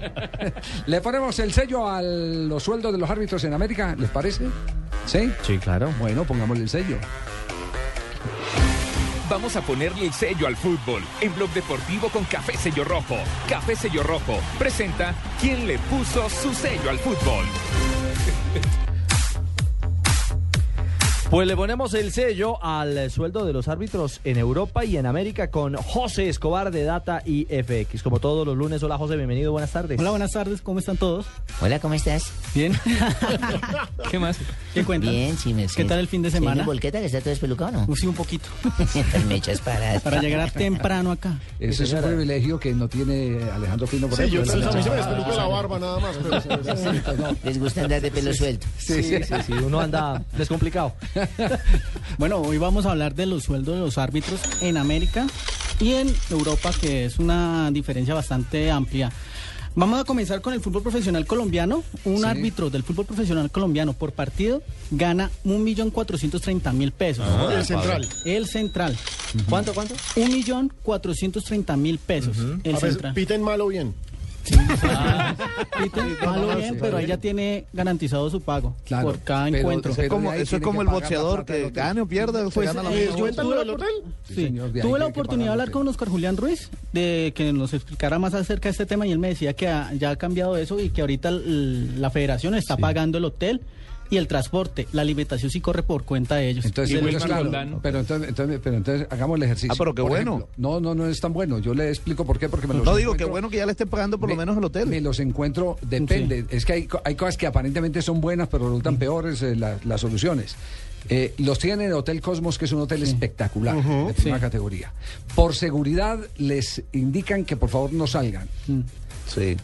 Speaker 3: ¿Le ponemos el sello a los sueldos de los árbitros en América? ¿Les parece? ¿Sí?
Speaker 1: Sí, claro.
Speaker 3: Bueno, pongámosle el sello.
Speaker 8: Vamos a ponerle el sello al fútbol en Blog Deportivo con Café Sello Rojo. Café Sello Rojo presenta quién le puso su sello al fútbol.
Speaker 54: Pues le ponemos el sello al sueldo de los árbitros en Europa y en América con José Escobar de Data y FX. Como todos los lunes, hola José, bienvenido, buenas tardes.
Speaker 55: Hola, buenas tardes, ¿cómo están todos?
Speaker 5: Hola, ¿cómo estás?
Speaker 55: Bien.
Speaker 54: ¿Qué más?
Speaker 55: ¿Qué cuentan?
Speaker 5: Bien, sí, me
Speaker 55: ¿Qué tal el fin de
Speaker 5: ¿Tiene
Speaker 55: semana?
Speaker 5: volqueta que está todo despelucado, no?
Speaker 55: Sí, un poquito.
Speaker 5: me echas para...
Speaker 55: Para llegar temprano acá.
Speaker 3: Ese es un privilegio que no tiene Alejandro Fino, por
Speaker 56: Sí, yo a mí se me despeluca la barba nada más. pero-
Speaker 5: Les gusta andar de pelo suelto.
Speaker 54: Sí, sí, sí, sí, uno anda descomplicado.
Speaker 55: Bueno, hoy vamos a hablar de los sueldos de los árbitros en América y en Europa, que es una diferencia bastante amplia. Vamos a comenzar con el fútbol profesional colombiano. Un
Speaker 3: Sí.
Speaker 55: árbitro del fútbol profesional colombiano por partido gana 1.430.000 pesos.
Speaker 56: Ah, el central.
Speaker 55: El central.
Speaker 54: ¿Cuánto, cuánto?
Speaker 55: 1.430.000 pesos. El
Speaker 56: A ver,
Speaker 55: central.
Speaker 56: piten mal o bien.
Speaker 55: Pite, malo bien, pero ahí ya tiene garantizado su pago
Speaker 3: Claro,
Speaker 55: por cada
Speaker 3: pero-
Speaker 55: encuentro.
Speaker 3: pero ahí
Speaker 9: eso es como el boxeador que gane o pierda, se
Speaker 55: Pues,
Speaker 9: gana la
Speaker 55: eh, yo
Speaker 56: ¿Cuentan
Speaker 55: tuve
Speaker 56: lo?
Speaker 55: Sí.
Speaker 3: señor,
Speaker 55: Tuve la oportunidad de hablar con Oscar Julián Ruiz de que nos explicara más acerca de este tema y él me decía que ha- ya ha cambiado eso y que ahorita l- la federación está pagando el hotel y el transporte. La alimentación sí corre por cuenta de ellos.
Speaker 3: Entonces, claro, pero entonces, entonces- pero entonces hagamos el ejercicio.
Speaker 9: Ah, pero qué
Speaker 3: Por
Speaker 9: bueno.
Speaker 3: ejemplo, no, no, no es tan bueno. Yo le explico por qué, porque me los
Speaker 9: No digo que
Speaker 3: encuentro-
Speaker 9: bueno que ya le estén pagando por lo
Speaker 3: me-
Speaker 9: menos el
Speaker 3: Me
Speaker 9: hotel.
Speaker 3: los encuentro, depende. Es que hay, hay cosas que aparentemente son buenas, pero resultan peores eh, la- las soluciones. Eh, los tienen en el Hotel Cosmos, que es un hotel espectacular, de primera categoría. Por seguridad, les indican que por favor no salgan.
Speaker 9: Sí.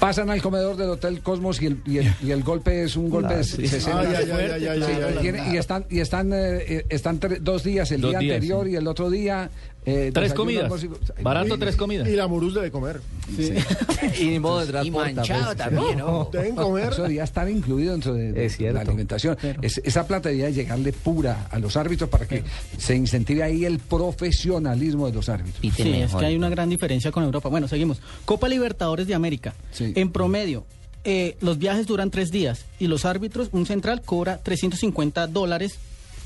Speaker 3: Pasan al comedor del Hotel Cosmos y el, y el, y el golpe es un golpe de
Speaker 9: sí.
Speaker 3: 60.
Speaker 56: Ay, ay, ay, ay, ay,
Speaker 3: Sí,
Speaker 56: ay, ay.
Speaker 3: tiene- y están, y están, eh, eh, están tre- dos días, el
Speaker 1: Dos
Speaker 3: día
Speaker 1: días,
Speaker 3: anterior
Speaker 1: sí.
Speaker 3: y el otro día. Eh,
Speaker 1: Tres comidas.
Speaker 3: y-
Speaker 1: Barato, tres comidas.
Speaker 56: Y la Murús debe comer.
Speaker 54: y ni modo de
Speaker 5: Y
Speaker 54: transporte.
Speaker 5: manchado también, ¿no?
Speaker 56: Deben comer.
Speaker 3: Eso debería estar incluido dentro de, de
Speaker 54: Es cierto.
Speaker 3: la alimentación. Es- esa plata debería llegarle pura a los árbitros para que se incentive ahí el profesionalismo de los árbitros.
Speaker 55: Sí, es que hay una gran diferencia con Europa. Bueno, seguimos. Copa Libertadores de América.
Speaker 3: Sí.
Speaker 55: En promedio, eh, los viajes duran tres días y los árbitros, un central cobra 350 dólares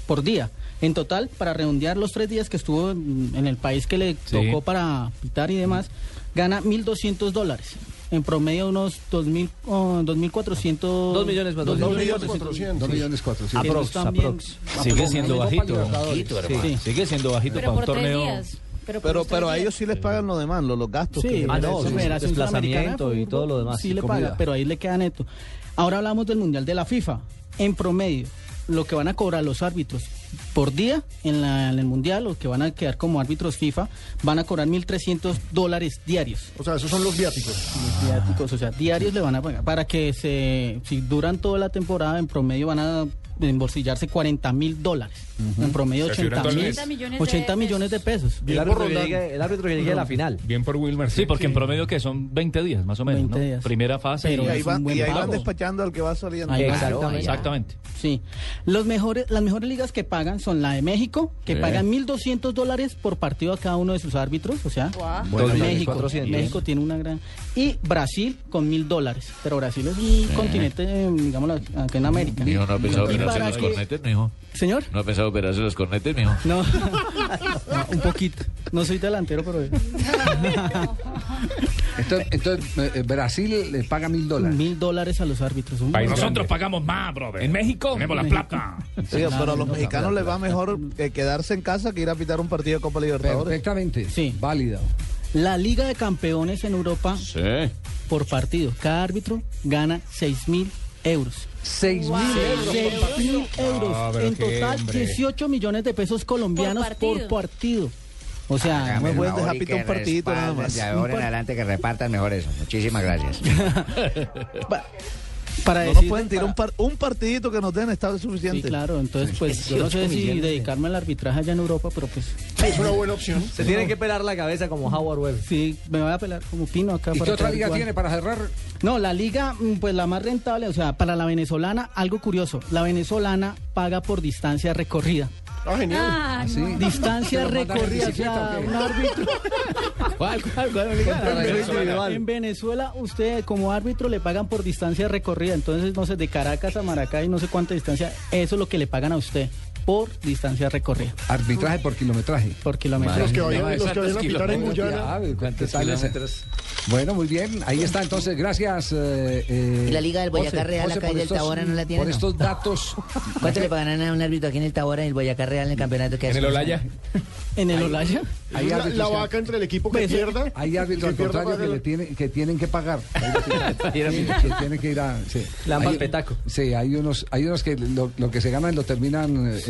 Speaker 55: por día. En total, para redondear los tres días que estuvo en, el país que le
Speaker 1: Sí.
Speaker 55: tocó para pitar y demás, gana 1.200 dólares. En promedio, unos 2.000, oh, 2.400...
Speaker 54: Dos millones más, dos
Speaker 56: Dos
Speaker 54: millones
Speaker 56: millones cuatrocientos.
Speaker 3: Dos millones cuatrocientos.
Speaker 55: Que
Speaker 54: Aprox.
Speaker 1: Sigue siendo bajito.
Speaker 55: Sí.
Speaker 1: Sigue siendo bajito
Speaker 13: Pero
Speaker 1: para un torneo.
Speaker 13: días. Pero,
Speaker 9: Pero, pero a ellos sí les pagan lo demás, los, los gastos.
Speaker 55: Sí,
Speaker 9: que
Speaker 54: Ah, no,
Speaker 55: la
Speaker 54: sí,
Speaker 55: Federación
Speaker 54: desplazamiento y todo lo demás.
Speaker 55: Sí le
Speaker 3: comida.
Speaker 55: paga, pero ahí le queda neto. Ahora hablamos del Mundial de la FIFA. En promedio, lo que van a cobrar los árbitros por día en, la- en el Mundial, o que van a quedar como árbitros FIFA, van a cobrar 1.300 dólares diarios.
Speaker 56: O sea, esos son los viáticos.
Speaker 55: Los viáticos, o sea, diarios le van a pagar. Para que se, si duran toda la temporada, en promedio van a embolsillarse 40 mil dólares. En promedio
Speaker 8: O sea, si
Speaker 55: 80
Speaker 8: duran
Speaker 55: mil.
Speaker 8: todo el mes.
Speaker 13: millones
Speaker 55: 80
Speaker 13: de
Speaker 55: millones de pesos.
Speaker 54: El árbitro, que llegue, el árbitro que llegue a la final.
Speaker 8: Bien por Wilmar.
Speaker 1: Sí, porque en promedio que son 20 días, más o menos,
Speaker 55: 20
Speaker 1: ¿no?
Speaker 55: días.
Speaker 1: Primera fase.
Speaker 55: Pero
Speaker 9: Y ahí van, y ahí van despachando al que va saliendo.
Speaker 55: Ahí.
Speaker 54: Exactamente.
Speaker 1: Exactamente.
Speaker 55: Sí. Los mejores, las mejores ligas que pagan son la de México, que
Speaker 1: Sí.
Speaker 55: pagan 1.200 dólares por partido a cada uno de sus árbitros. O sea,
Speaker 13: Guau.
Speaker 54: Bueno,
Speaker 55: México,
Speaker 54: 400.
Speaker 55: México tiene una gran... Y Brasil con 1.000 dólares. Pero Brasil es un continente, eh, digamos, acá en América.
Speaker 57: Mijo, ¿no operarse
Speaker 55: para
Speaker 57: los
Speaker 55: que-
Speaker 57: cornetes, mijo?
Speaker 55: Señor,
Speaker 57: ¿No ha pensado operarse los cornetes, mijo?
Speaker 55: no. No, un poquito. No soy delantero, pero...
Speaker 3: Entonces, entonces, eh, eh, Brasil le paga mil dólares.
Speaker 55: Mil dólares a los árbitros.
Speaker 1: Nosotros
Speaker 8: grande.
Speaker 1: pagamos más, brother.
Speaker 8: En México.
Speaker 1: Tenemos la plata.
Speaker 9: Sí, pero a los mexicanos les va mejor eh, quedarse en casa que ir a pitar un partido de Copa Libertadores.
Speaker 3: Perfectamente.
Speaker 55: Sí.
Speaker 3: Válido.
Speaker 55: La Liga de Campeones en Europa
Speaker 57: Sí.
Speaker 55: por partido. Cada árbitro gana 6 mil euros.
Speaker 3: 6 mil euros.
Speaker 55: Seis mil euros.
Speaker 8: Ah,
Speaker 55: en total,
Speaker 8: hombre.
Speaker 55: 18 millones de pesos colombianos por partido. O sea,
Speaker 5: Hágame
Speaker 9: me pueden dejar pitar un partidito nada más.
Speaker 5: De ahora en adelante que repartan mejor eso. Muchísimas gracias.
Speaker 55: para
Speaker 9: No nos pueden tirar
Speaker 55: para-
Speaker 9: un, par- un partidito que nos den está suficiente.
Speaker 55: Sí, claro, entonces pues yo no sé
Speaker 9: 18
Speaker 55: si dedicarme al arbitraje allá en Europa, pero pues...
Speaker 7: Es una buena opción.
Speaker 6: Se tiene que pelar la cabeza como Howard Webb.
Speaker 55: Sí, me voy a pelar como Pino acá.
Speaker 3: ¿Y
Speaker 55: para
Speaker 3: qué otra liga tiene para cerrar?
Speaker 55: No, la liga, mm, pues la más rentable, o sea, para la venezolana, algo curioso, la venezolana paga por distancia recorrida.
Speaker 7: Ah, genial.
Speaker 2: Ah,
Speaker 3: ¿Sí?
Speaker 2: no.
Speaker 55: Distancia
Speaker 3: ¿Pero mandan en
Speaker 55: recorrida, un árbitro.
Speaker 6: ¿Cuál, cuál, cuál.
Speaker 55: En Venezuela, usted como árbitro le pagan por distancia recorrida, entonces, no sé, de Caracas a Maracay, no sé cuánta distancia, eso es lo que le pagan a usted por distancia recorrida,
Speaker 3: Arbitraje por kilometraje.
Speaker 55: por kilómetro.
Speaker 7: Los que vayan,
Speaker 1: no,
Speaker 7: los que vayan a pitar en
Speaker 1: ¿cuántos
Speaker 7: Guyana.
Speaker 3: Bueno, muy bien. Ahí está entonces. Gracias. eh, eh,
Speaker 5: ¿Y la Liga del Boyacá
Speaker 3: José,
Speaker 5: Real
Speaker 3: José,
Speaker 5: acá del
Speaker 3: estos-
Speaker 5: Tabora no la tiene,
Speaker 3: Por
Speaker 5: no?
Speaker 3: estos datos.
Speaker 5: ¿Cuánto le pagan a un árbitro aquí en el Tabora en el Boyacá Real en el campeonato que
Speaker 8: En
Speaker 5: hace?
Speaker 8: el Olaya.
Speaker 55: En el Olaya.
Speaker 3: Hay
Speaker 7: La, la vaca entre el equipo que
Speaker 55: Pues,
Speaker 7: pierda.
Speaker 3: Hay árbitros al contrario que, le
Speaker 7: el-
Speaker 3: tienen, que tienen que pagar. Sí, que tienen que ir a. Sí.
Speaker 6: Dan
Speaker 3: Hay-
Speaker 6: petaco.
Speaker 3: Sí, hay unos, hay unos que lo, lo que se ganan lo terminan. eh,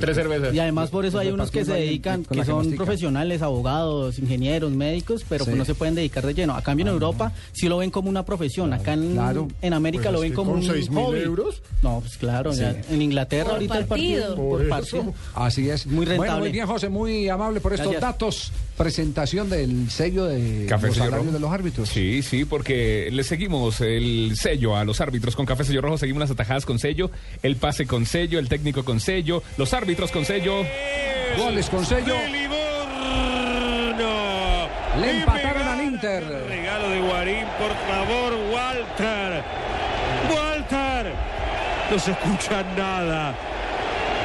Speaker 8: Tres cervezas.
Speaker 55: Y además por eso hay unos que se dedican, que
Speaker 3: que
Speaker 55: son profesionales, abogados, ingenieros, médicos, pero
Speaker 3: Sí.
Speaker 55: pues no se pueden dedicar de lleno. A cambio en Europa sí lo ven como una profesión. Acá en,
Speaker 3: Claro.
Speaker 55: en América
Speaker 7: Pues
Speaker 55: lo ven
Speaker 7: que
Speaker 55: como
Speaker 7: con
Speaker 55: un
Speaker 7: 6.000
Speaker 55: hobby.
Speaker 7: euros.
Speaker 55: No, pues claro.
Speaker 3: Sí.
Speaker 55: ya en Inglaterra
Speaker 2: Por
Speaker 55: ahorita el partido. por
Speaker 7: Por
Speaker 55: partido.
Speaker 3: Así es.
Speaker 55: Muy
Speaker 3: Bueno,
Speaker 55: rentable.
Speaker 3: muy bien, José, muy amable por estos
Speaker 55: Gracias.
Speaker 3: datos. Presentación del sello de
Speaker 8: Café
Speaker 3: los salarios de los árbitros.
Speaker 8: Sí, sí, porque le seguimos el sello a los árbitros con café sello rojo, seguimos las atajadas con sello, el pase con sello, el técnico con sello, los árbitros con sello.
Speaker 3: Goles con sello. Le empataron al Inter.
Speaker 42: Regalo de Guarín, por favor, Walter. Walter. No se escucha nada.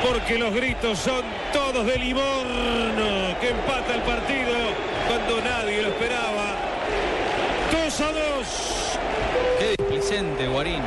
Speaker 42: Porque los gritos son todos de Livorno, que empata el partido cuando nadie lo esperaba. 2 a 2.
Speaker 58: Qué displicente Guarín.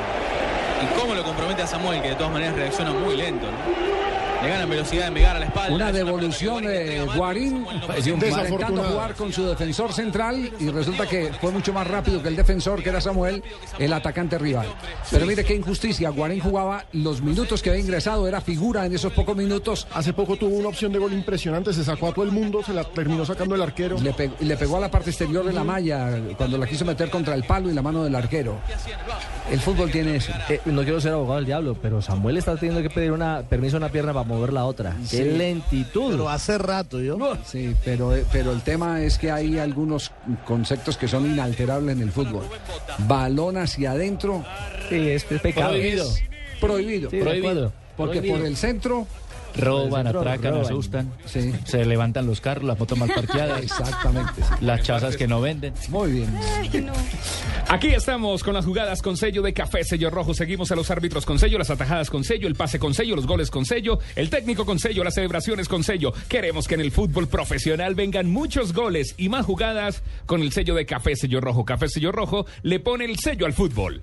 Speaker 58: Y cómo lo compromete a Samuel, que de todas maneras reacciona muy lento. ¿no? Le ganan velocidad de Megar a la espalda.
Speaker 3: Una devolución de Guarín intentando jugar con su defensor central y resulta que fue mucho más rápido que el defensor que era Samuel, el atacante rival. Pero mire qué injusticia, Guarín jugaba los minutos que había ingresado, era figura en esos pocos minutos.
Speaker 7: Hace poco tuvo una opción de gol impresionante, se sacó a todo el mundo, se la terminó sacando el arquero.
Speaker 3: Le, pe- le pegó a la parte exterior de la malla cuando la quiso meter contra el palo y la mano del arquero. El fútbol tiene eso.
Speaker 6: Eh, no quiero ser abogado del diablo, pero Samuel está teniendo que pedir una permiso a una pierna para mover la otra.
Speaker 3: Sí.
Speaker 6: Qué lentitud.
Speaker 9: Pero hace rato yo.
Speaker 3: Sí, pero, pero el tema es que hay algunos conceptos que son inalterables en el fútbol. Balón hacia adentro.
Speaker 6: Sí, es pecado.
Speaker 1: Prohibido.
Speaker 3: Prohibido.
Speaker 6: Sí, acuerdo.
Speaker 3: Porque
Speaker 1: Prohibido.
Speaker 3: por el centro.
Speaker 1: Roban, atracan,
Speaker 6: roban.
Speaker 1: asustan.
Speaker 3: Sí.
Speaker 1: Se levantan los carros, las motos mal parqueadas.
Speaker 3: Exactamente. sí.
Speaker 1: Las chazas que no venden.
Speaker 3: Muy bien.
Speaker 8: Aquí estamos con las jugadas con sello de café sello rojo. Seguimos a los árbitros con sello, las atajadas con sello, el pase con sello, los goles con sello, el técnico con sello, las celebraciones con sello. Queremos que en el fútbol profesional vengan muchos goles y más jugadas con el sello de café sello rojo. Café sello rojo le pone el sello al fútbol.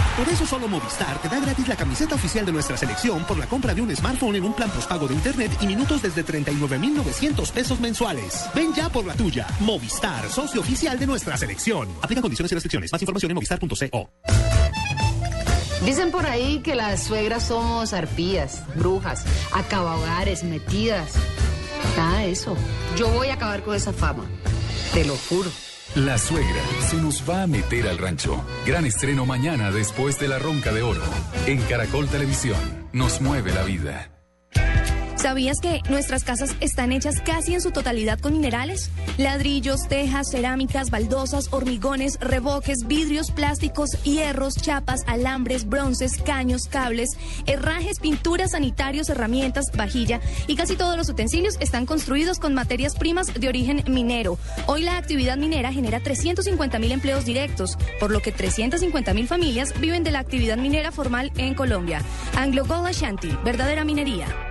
Speaker 15: Por eso solo Movistar te da gratis la camiseta oficial de nuestra selección por la compra de un smartphone en un plan postpago de internet y minutos desde 39,900 pesos mensuales. Ven ya por la tuya. Movistar, socio oficial de nuestra selección. Aplica condiciones y restricciones. Más información en movistar.co.
Speaker 21: Dicen por ahí que las suegras somos arpías, brujas, acabahogares, metidas. Nada de eso. Yo voy a acabar con esa fama. Te lo juro.
Speaker 22: La suegra se nos va a meter al rancho. Gran estreno mañana después de la ronca de oro. En Caracol Televisión nos mueve la vida.
Speaker 44: ¿Sabías que nuestras casas están hechas casi en su totalidad con minerales? Ladrillos, tejas, cerámicas, baldosas, hormigones, reboques, vidrios, plásticos, hierros, chapas, alambres, bronces, caños, cables, herrajes, pinturas, sanitarios, herramientas, vajilla y casi todos los utensilios están construidos con materias primas de origen minero. Hoy la actividad minera genera 350 mil empleos directos, por lo que 350 mil familias viven de la actividad minera formal en Colombia. Anglo Gold Ashanti, verdadera minería.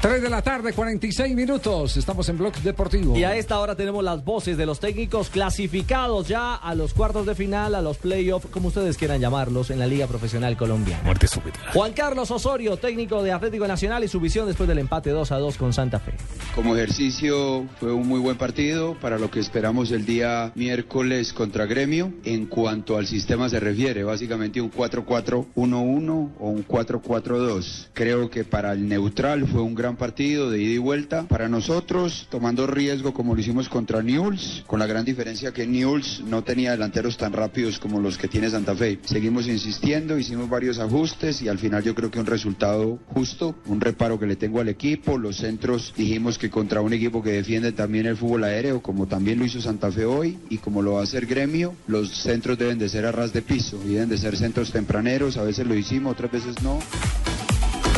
Speaker 3: 3 de la tarde, 46 minutos. Estamos en Blog Deportivo.
Speaker 54: Y a esta hora tenemos las voces de los técnicos clasificados ya a los cuartos de final, a los playoffs, como ustedes quieran llamarlos, en la Liga Profesional Colombiana.
Speaker 8: Muerte súbita.
Speaker 54: Juan Carlos Osorio, técnico de Atlético Nacional y su visión después del empate 2 a 2 con Santa Fe.
Speaker 59: Como ejercicio fue un muy buen partido para lo que esperamos el día miércoles contra Gremio. En cuanto al sistema se refiere, básicamente un 4-4-1-1 o un 4-4-2. Creo que para el neutral fue un gran partido de ida y vuelta. Para nosotros, tomando riesgo como lo hicimos contra Newell's, con la gran diferencia que Newell's no tenía delanteros tan rápidos como los que tiene Santa Fe. Seguimos insistiendo, hicimos varios ajustes y al final yo creo que un resultado justo, un reparo que le tengo al equipo. Los centros dijimos que contra un equipo que defiende también el fútbol aéreo, como también lo hizo Santa Fe hoy y como lo va a hacer Gremio, los centros deben de ser a ras de piso deben de ser centros tempraneros. A veces lo hicimos, otras veces no.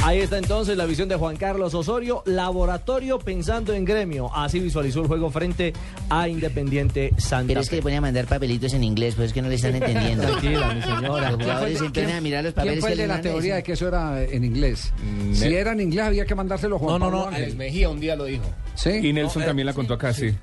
Speaker 54: Ahí está entonces la visión de Juan Carlos Osorio, laboratorio pensando en gremio. Así visualizó el juego frente a Independiente Santa
Speaker 5: Pero es que le ponía a mandar papelitos en inglés, pues es que no le están entendiendo.
Speaker 54: Tranquila, mi señora.
Speaker 5: Los jugadores se empiezan a mirar los papeles
Speaker 3: ¿Quién fue
Speaker 5: que
Speaker 3: el de la teoría de que eso era en inglés? Si era en inglés había que mandárselo a Juan
Speaker 8: No, no,
Speaker 3: Pablo
Speaker 8: no,
Speaker 3: Ángel.
Speaker 8: Alex
Speaker 60: Mejía un día lo dijo.
Speaker 3: ¿Sí?
Speaker 8: Y Nelson
Speaker 60: No, eh,
Speaker 8: también la contó acá, sí.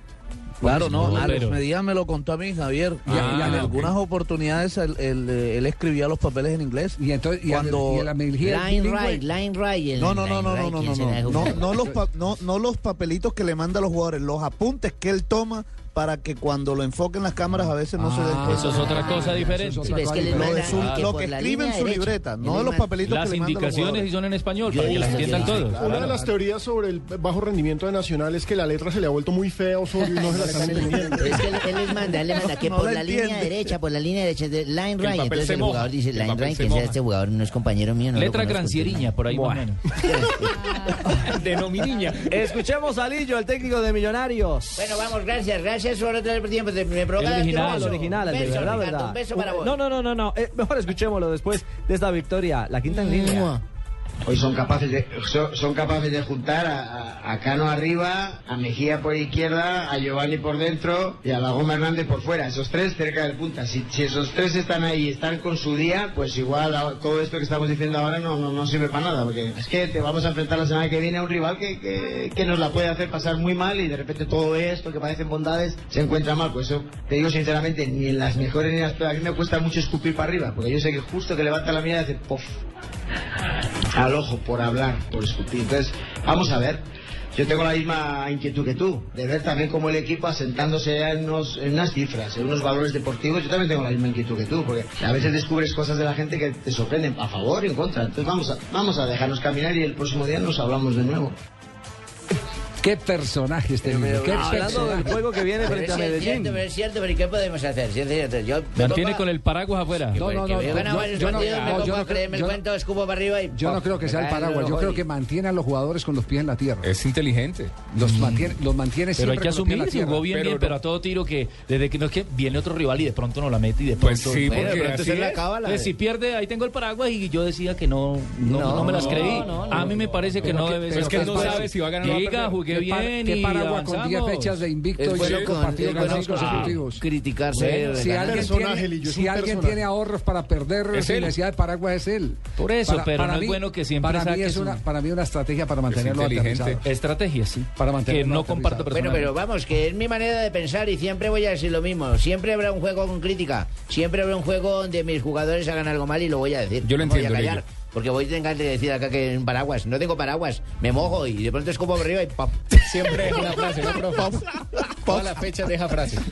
Speaker 9: Claro, no,
Speaker 8: No,
Speaker 9: Alex Medina me lo contó a mí, Javier. Y,
Speaker 8: Ah,
Speaker 9: y en algunas oportunidades él, él, eh, él escribía los papeles en inglés.
Speaker 3: Y entonces, y
Speaker 9: cuando...
Speaker 3: y la Mejía
Speaker 5: Line right, line right. el
Speaker 9: No, no, no, no, no,
Speaker 5: right,
Speaker 9: no, los pa- no, no los papelitos que le manda a los jugadores, los apuntes que él toma para que cuando lo enfoquen las cámaras a veces no se den cuenta.
Speaker 1: Eso es otra cosa diferente.
Speaker 5: Sí, es que les
Speaker 9: Lo,
Speaker 5: manda
Speaker 9: de su-
Speaker 5: que
Speaker 9: lo escribe en su
Speaker 5: derecha.
Speaker 9: libreta, no de los papelitos
Speaker 1: Las
Speaker 9: que le mandan los
Speaker 1: indicaciones y son en español,
Speaker 5: Yo
Speaker 1: para que las entiendan todos.
Speaker 56: Una de las teorías sobre el bajo rendimiento de Nacional es que la letra se le ha vuelto muy fea Osorio y no se la están entendiendo.
Speaker 5: Es que él, él les manda, él les manda que
Speaker 9: No
Speaker 5: por
Speaker 9: la
Speaker 5: línea derecha, por la línea derecha, de line
Speaker 8: el
Speaker 5: right. Entonces
Speaker 8: el moja,
Speaker 5: jugador dice
Speaker 8: el
Speaker 5: line right, que sea este jugador, no es compañero mío.
Speaker 1: Letra
Speaker 5: conozco,
Speaker 1: grancierilla, por ahí más o menos.
Speaker 54: De no mi niña. Escuchemos a Lillo, el técnico de Millonarios.
Speaker 5: Bueno, vamos, gracias, gracias por otro tiempo. Me provoca
Speaker 54: El original, el original, el de verdad, verdad.
Speaker 5: Un beso para vos.
Speaker 54: No, no, no, no, no. Eh, mejor escuchémoslo después de esta victoria. La quinta en línea.
Speaker 61: Hoy son capaces de, son, capaces de juntar a, Cano arriba, a Mejía por izquierda, a Giovanni por dentro y a la Goma Hernández por fuera. Esos tres cerca del punta. Si, esos tres están ahí y están con su día, pues igual todo esto que estamos diciendo ahora no, no, no sirve para nada. Porque es que te vamos a enfrentar la semana que viene a un rival que, que, que nos la puede hacer pasar muy mal y de repente todo esto que parecen bondades se encuentra mal. Pues eso te digo sinceramente, ni en las mejores ni en las peores. A mí me cuesta mucho escupir para arriba. Porque yo sé que justo que levanta la mirada hace pof ojo por hablar, por escupir. Entonces, vamos a ver. Yo tengo la misma inquietud que tú, de ver también cómo el equipo asentándose en, en unas cifras, en unos valores deportivos. Yo también tengo la misma inquietud que tú, porque a veces descubres cosas de la gente que te sorprenden, a favor y en contra. Entonces vamos a, vamos a dejarnos caminar y el próximo día nos hablamos de nuevo.
Speaker 3: Qué personaje este niño. Qué
Speaker 54: Hablando del juego que viene frente a Medellín.
Speaker 5: pero es cierto, pero ¿y qué podemos hacer? Sí, es cierto, Yo
Speaker 1: Mantiene con el paraguas afuera.
Speaker 3: No, no, no, yo- no- yo no
Speaker 5: creerme el cuento, escupo para arriba y...
Speaker 3: Yo no creo que sea el paraguas, yo creo que mantiene a los jugadores con los pies en la tierra.
Speaker 8: Es inteligente.
Speaker 3: Los mantiene, los mantiene
Speaker 1: Pero hay
Speaker 3: siempre
Speaker 1: que asumir,
Speaker 3: tierra.
Speaker 1: jugó bien, bien, pero a todo tiro que desde que no es que viene otro rival y de pronto no la mete y de
Speaker 8: Pues
Speaker 1: pronto.
Speaker 8: sí, porque así
Speaker 1: se la
Speaker 8: es.
Speaker 1: acaba la- Entonces, si pierde, ahí tengo el paraguas y yo decía que no, no,
Speaker 5: No,
Speaker 1: no me las creí.
Speaker 5: no, no.
Speaker 1: a mí me parece que no debe
Speaker 3: pero
Speaker 1: ser.
Speaker 8: es que no
Speaker 1: Pues,
Speaker 8: sabe si va a ganar
Speaker 1: Diga, jugué
Speaker 3: ¿Qué,
Speaker 1: bien
Speaker 3: qué
Speaker 1: y
Speaker 3: paraguas con 10
Speaker 1: avanzamos.
Speaker 3: fechas de invicto y
Speaker 5: bueno
Speaker 3: 5
Speaker 5: con-
Speaker 3: partidos ganados consecutivos?
Speaker 5: criticarse.
Speaker 3: Si alguien tiene, si alguien ahorros para perder sin necesidad de paraguas es él.
Speaker 1: Por eso, pero no es bueno que siempre
Speaker 3: para mí es una para mí una estrategia para mantenerlo
Speaker 8: inteligente.
Speaker 1: Estrategia, sí.
Speaker 3: Para
Speaker 1: que
Speaker 3: mantenerlo
Speaker 1: no comparto.
Speaker 5: Bueno, pero vamos, que es mi manera de pensar y siempre voy a decir lo mismo. Siempre habrá un juego con crítica. Siempre habrá un juego donde mis jugadores hagan algo mal y lo voy a decir.
Speaker 8: Yo lo
Speaker 5: No voy a
Speaker 8: entiendo.
Speaker 5: Porque voy a tener que decir acá que en paraguas. No tengo paraguas. Me mojo y de pronto es como arriba y pop.
Speaker 60: Siempre es una frase, ¿no, profe?
Speaker 62: Toda la fecha de esa frase.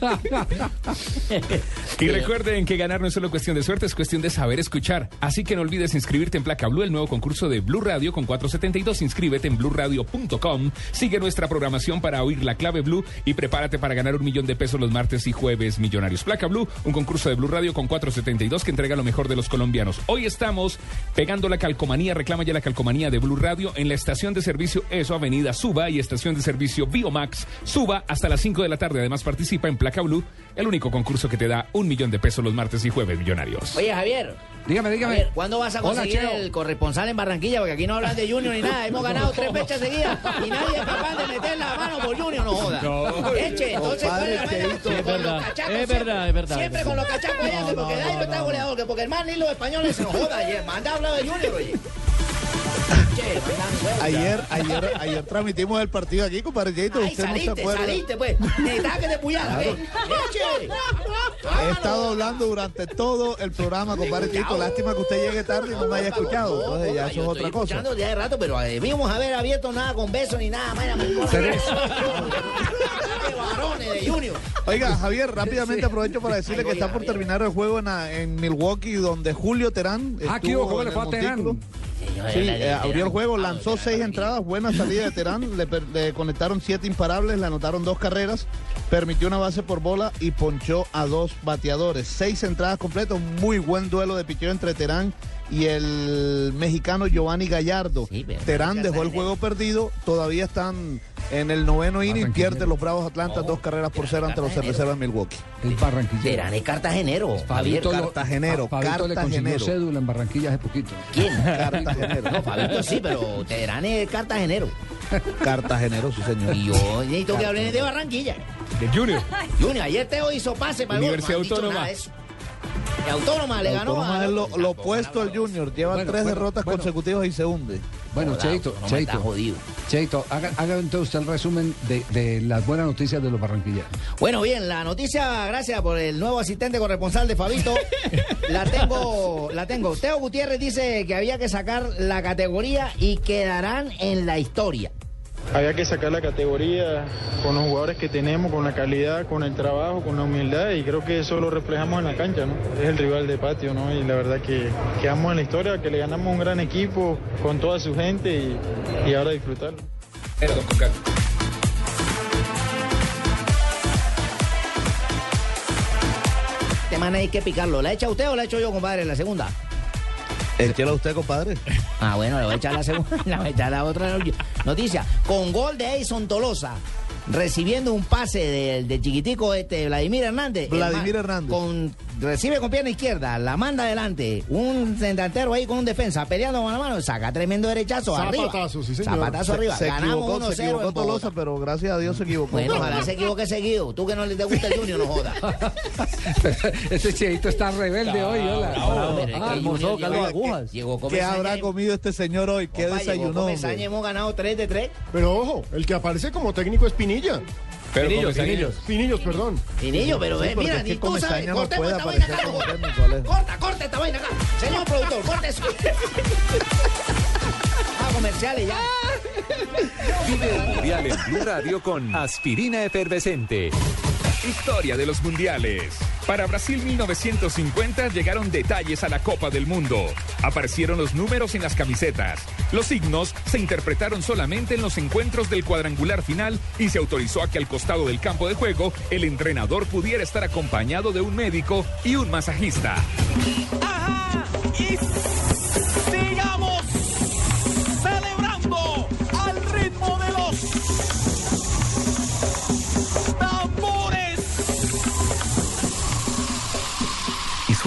Speaker 8: Y recuerden que ganar no es solo cuestión de suerte, es cuestión de saber escuchar. Así que no olvides inscribirte en Placa Blue, el nuevo concurso de Blue Radio con 472. Inscríbete en bluradio.com. Sigue nuestra programación para oír la clave Blue y prepárate para ganar un millón de pesos los martes y jueves millonarios. Placa Blue, un concurso de Blue Radio con 472 que entrega lo mejor de los colombianos. Hoy estamos pegando la calcomanía, reclama ya la calcomanía de Blue Radio en la estación de servicio ESO Avenida Suba y estación de servicio Biomax Suba hasta las 5 de la tarde. Además participa en Placa Blue, el único concurso que te da un millón de pesos los martes y jueves millonarios.
Speaker 5: Oye, Javier.
Speaker 3: Dígame, dígame.
Speaker 5: Javier, ¿Cuándo vas a conseguir el corresponsal en Barranquilla? Porque aquí no hablan de Junior ni nada. Hemos ganado tres fechas seguidas y nadie es capaz de meter la mano por Junior, no joda.
Speaker 1: No.
Speaker 5: Eche, entonces, ¿cuál es
Speaker 1: es
Speaker 5: Con
Speaker 1: verdad,
Speaker 5: los cachacos
Speaker 1: es
Speaker 5: siempre-
Speaker 1: verdad, es verdad.
Speaker 5: Siempre con los cachacos allá, que porque Dairo está goleador, que porque el man ni los españoles se nos joda. Manda a hablar de Junior, ればいい。
Speaker 9: Ayer, ayer, ayer transmitimos el partido aquí, compadre.
Speaker 5: Ay,
Speaker 9: Usted no se acuerda.
Speaker 5: saliste, pues. Necesitaba que te puyara, ¿eh?
Speaker 9: He estado hablando durante todo el programa, compadre Cheito. Lástima que usted llegue tarde y no me haya escuchado. Entonces ya eso es otra cosa.
Speaker 5: escuchando ya de rato, pero eh, vimos haber abierto nada con besos ni nada. Mira, me ¡Qué varones de Junior!
Speaker 9: Oiga, Javier, rápidamente aprovecho para decirle que está por terminar el juego en, en Milwaukee, donde Julio Terán.
Speaker 3: Ah, ¿qué
Speaker 9: estuvo?
Speaker 3: ¿Cómo le
Speaker 9: el
Speaker 3: fue a Terán?
Speaker 9: Sí, eh, abrió el juego, lanzó seis entradas, buena salida de Terán, le, conectaron siete imparables, le anotaron dos carreras, permitió una base por bola y ponchó a dos bateadores. Seis entradas completas, muy buen duelo de picheo entre Terán y el mexicano Giovanni Gallardo. Terán dejó el juego perdido, todavía están en el noveno inning, pierde los Bravos Atlantas dos carreras por cero ante los cerveceros de Milwaukee.
Speaker 3: El Barranquilla.
Speaker 5: Terán es cartagenero. Javier,
Speaker 3: Fabito,
Speaker 9: Cartagenero,
Speaker 3: Fa- Fabito le consiguió
Speaker 9: Cartagenero.
Speaker 3: cédula en Barranquilla hace poquito.
Speaker 5: ¿Quién?
Speaker 9: Cartagenero.
Speaker 5: No, Fabito sí, pero Terán es cartagenero.
Speaker 9: Cartagenero, sí señor.
Speaker 5: Y yo necesito que hablen de Barranquilla.
Speaker 8: De Junior.
Speaker 5: Junior, ayer Teo hizo pase para
Speaker 8: Universidad
Speaker 5: no
Speaker 8: Autónoma.
Speaker 5: Y Autónoma le ganó
Speaker 9: Autónoma
Speaker 5: a...
Speaker 9: es lo, lo opuesto al Junior, lleva
Speaker 3: Bueno,
Speaker 9: tres
Speaker 3: bueno,
Speaker 9: derrotas
Speaker 3: bueno.
Speaker 9: consecutivas y se hunde.
Speaker 3: Bueno,
Speaker 5: Joda,
Speaker 3: Cheito, Cheito.
Speaker 5: jodido.
Speaker 3: Cheito, haga, haga entonces usted el resumen de, de las buenas noticias de los barranquilleros.
Speaker 5: Bueno, bien, la noticia, gracias por el nuevo asistente corresponsal de Fabito. la tengo, la tengo. Teo Gutiérrez dice que había que sacar la categoría y quedarán en la historia.
Speaker 42: Había que sacar la categoría con los jugadores que tenemos, con la calidad, con el trabajo, con la humildad y creo que eso lo reflejamos en la cancha, ¿no? Es el rival de patio, ¿no? Y la verdad que quedamos en la historia, que le ganamos un gran equipo con toda su gente y, y ahora disfrutarlo.
Speaker 5: Este man hay que picarlo. ¿La echa usted o la echo yo, compadre, la segunda?
Speaker 9: Échela usted, compadre.
Speaker 5: Ah, bueno, le voy a echar la segunda, le voy a echar la otra noticia. Con gol de Edson Tolosa, recibiendo un pase del de chiquitico este Vladimir Hernández.
Speaker 9: Vladimir Hernández.
Speaker 5: Con, recibe con pierna izquierda, la manda adelante, un delantero ahí con un defensa peleando mano a mano, saca tremendo derechazo arriba.
Speaker 56: Zapatazo, sí, señor.
Speaker 5: Zapatazo
Speaker 9: Se-
Speaker 5: arriba.
Speaker 9: Se,
Speaker 5: Ganamos
Speaker 9: equivocó,
Speaker 5: 1-0
Speaker 9: se equivocó
Speaker 5: en Bogotá.
Speaker 9: Tolosa, pero gracias a Dios se equivocó.
Speaker 5: Bueno, ojalá se equivoque seguido. Tú que no le te gusta el Junior, no jodas.
Speaker 3: Este Cheito está rebelde hoy, hola. Ah, almorzó, caldo
Speaker 5: llegó-
Speaker 3: agujas.
Speaker 5: Llegó con
Speaker 9: ¿Qué habrá comido este señor hoy? ¿Qué
Speaker 5: llegó
Speaker 9: desayunó? Hombre?
Speaker 5: hemos ganado 3 de 3.
Speaker 56: Pero ojo, el que aparece como técnico es Pinilla.
Speaker 8: Pero
Speaker 62: Pinillos, Pinillos.
Speaker 56: Pinillos, perdón.
Speaker 5: Pinillo, pero
Speaker 9: Sí,
Speaker 5: eh, mira, ni tú sabes.
Speaker 9: No
Speaker 5: Cortemos esta vaina acá. Corta, corta esta vaina acá. Señor productor, corte eso. Ah, comerciales ya.
Speaker 17: Vive el Mundial en Blue Radio con aspirina efervescente.
Speaker 8: Historia de los mundiales. Para Brasil 1950 llegaron detalles a la Copa del Mundo. Aparecieron los números en las camisetas. Los signos se interpretaron solamente en los encuentros del cuadrangular final y se autorizó a que al costado del campo de juego el entrenador pudiera estar acompañado de un médico y un masajista.
Speaker 63: Y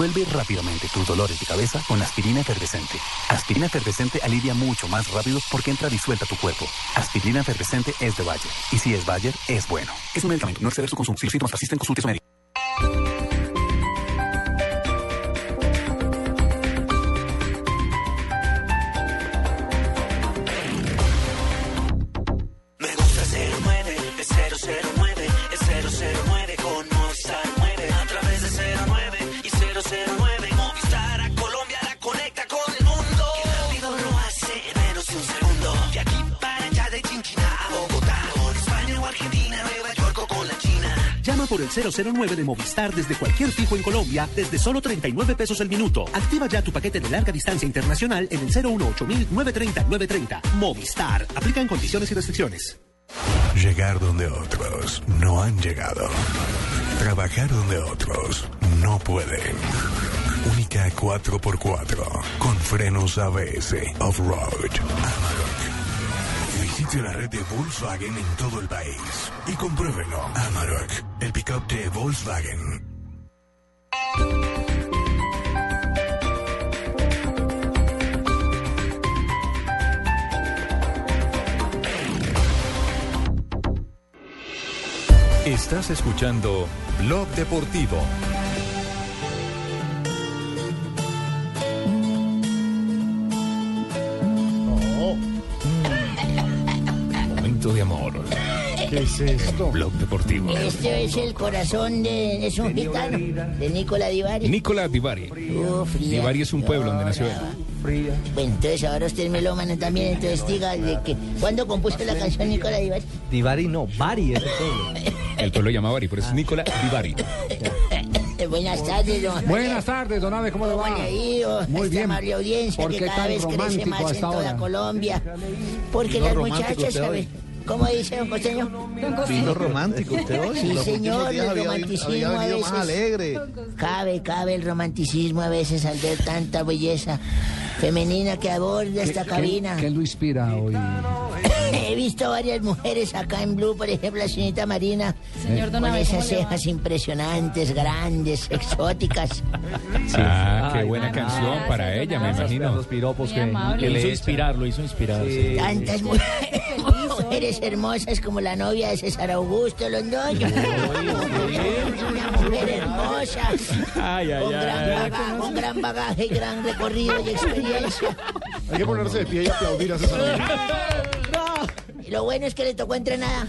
Speaker 64: Disuelve rápidamente tus dolores de cabeza con aspirina efervescente. Aspirina efervescente alivia mucho más rápido porque entra disuelta tu cuerpo. Aspirina efervescente es de Bayer. Y si es Bayer, es bueno. Es un medicamento, no exceder su consumo. Si los síntomas persisten, consulte a su médico.
Speaker 65: Por el 009 de Movistar desde cualquier fijo en Colombia desde solo 39 pesos el minuto. Activa ya tu paquete de larga distancia internacional en el 018 930 930. Movistar. Aplican condiciones y restricciones.
Speaker 62: Llegar donde otros no han llegado. Trabajar donde otros no pueden. Única 4x4 con frenos ABS off-road. Amarok. Visite la red de Volkswagen en todo el país y compruébelo. Amarok, el pickup de Volkswagen.
Speaker 17: Estás escuchando Blog Deportivo.
Speaker 56: ¿Qué es esto?
Speaker 8: Blog Deportivo.
Speaker 5: Este es el corazón de. Es un gitano. De Nicola Divari.
Speaker 8: Nicola Divari.
Speaker 5: Oh.
Speaker 8: Divari es un pueblo donde nació él.
Speaker 5: Bueno, entonces ahora usted es melómano también, entonces diga de que. ¿Cuándo compuso la canción Nicola Divari?
Speaker 54: Divari no, Bari es el pueblo.
Speaker 8: El pueblo llama Bari, por eso es Nicola Divari.
Speaker 5: Buenas tardes, don.
Speaker 3: Buenas tardes, don Ave, ¿cómo le va?
Speaker 5: ¿Cómo le ha ido?
Speaker 3: Muy bien.
Speaker 5: audiencia
Speaker 3: ¿Por
Speaker 5: que
Speaker 3: qué
Speaker 5: cada
Speaker 3: tan
Speaker 5: vez crece
Speaker 3: romántico
Speaker 5: más en
Speaker 3: hasta
Speaker 5: toda
Speaker 3: ahora?
Speaker 5: Colombia. Porque
Speaker 9: Vino
Speaker 5: las muchachas, ¿sabe? ¿Cómo dice don Costeño?
Speaker 9: Vino romántico usted hoy.
Speaker 5: Sí,
Speaker 9: Los
Speaker 5: señor, el
Speaker 9: había-
Speaker 5: romanticismo
Speaker 9: había
Speaker 5: a
Speaker 9: venido
Speaker 5: veces.
Speaker 9: más alegre.
Speaker 5: Cabe, cabe el romanticismo a veces al ver tanta belleza femenina que aborda esta
Speaker 3: ¿Qué-
Speaker 5: cabina.
Speaker 3: ¿Qué lo inspira hoy?
Speaker 5: He visto varias mujeres acá en Blue, por ejemplo, la señorita Marina,
Speaker 44: Señor
Speaker 5: con
Speaker 44: Donave,
Speaker 5: esas cejas impresionantes, grandes, exóticas.
Speaker 8: Ah, qué
Speaker 54: Ay,
Speaker 8: buena canción para ella, me imagino.
Speaker 54: Los piropos que, que le
Speaker 1: inspirar, lo hizo inspirar. sí.
Speaker 5: Tantas mu- mujeres hermosas como la novia de César Augusto Londoño. Una mujer hermosa,
Speaker 1: Ay, ay,
Speaker 5: con gran,
Speaker 1: ay.
Speaker 5: baga- con gran bagaje y gran recorrido y experiencia.
Speaker 56: Hay que ponerse de pie y aplaudir a César.
Speaker 5: Y lo bueno es que le tocó entrenada.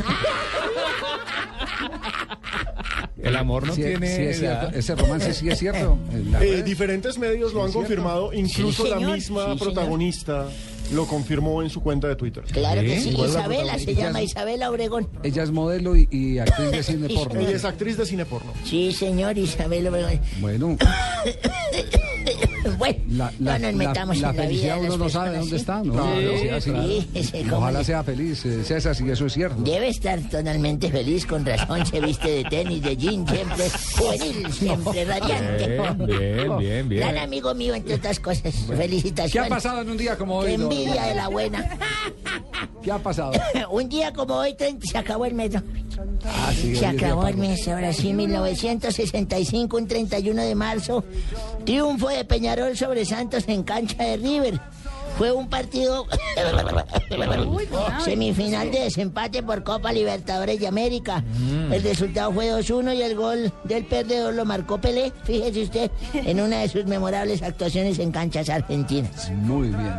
Speaker 8: El amor no
Speaker 3: Sí,
Speaker 8: tiene.
Speaker 3: sí es cierto.
Speaker 8: edad.
Speaker 3: Ese romance sí es cierto.
Speaker 56: Eh,
Speaker 3: red.
Speaker 56: diferentes medios lo han confirmado, incluso
Speaker 5: Sí,
Speaker 56: la misma
Speaker 5: Sí, señor.
Speaker 56: Lo confirmó en su cuenta de Twitter.
Speaker 5: Claro que
Speaker 8: ¿Eh?
Speaker 5: sí, Isabela se llama
Speaker 3: es-
Speaker 5: Isabela Obregón.
Speaker 3: Ella es modelo y, y actriz de cine porno.
Speaker 56: Ella es actriz de cine porno.
Speaker 5: Sí, señor, Isabela Obregón.
Speaker 3: Bueno,
Speaker 5: Bueno,
Speaker 3: la, la,
Speaker 5: no nos metamos
Speaker 3: la
Speaker 5: en la
Speaker 3: felicidad uno no sabe dónde
Speaker 5: ¿sí?
Speaker 3: está, Ojalá sea feliz, eh, César, si eso es cierto.
Speaker 5: Debe estar totalmente feliz, con razón se viste de tenis, de jean, siempre juvenil, siempre radiante.
Speaker 8: Bien, bien, bien, bien.
Speaker 5: Gran amigo mío, entre otras cosas. Felicitaciones.
Speaker 3: ¿Qué ha pasado en un día como
Speaker 5: Qué
Speaker 3: hoy? don-
Speaker 5: envidia de la buena.
Speaker 3: ¿Qué ha pasado?
Speaker 5: Un día como hoy 30, se acabó el metro.
Speaker 3: Ah, sí,
Speaker 5: Se acabó el mes, ahora sí, 1965, un 31 de marzo. Triunfo de Peñarol sobre Santos en cancha de River. Fue un partido semifinal de desempate por Copa Libertadores de América. El resultado fue 2-1 y el gol del perdedor lo marcó Pelé, fíjese usted, en una de sus memorables actuaciones en canchas argentinas.
Speaker 3: Muy bien.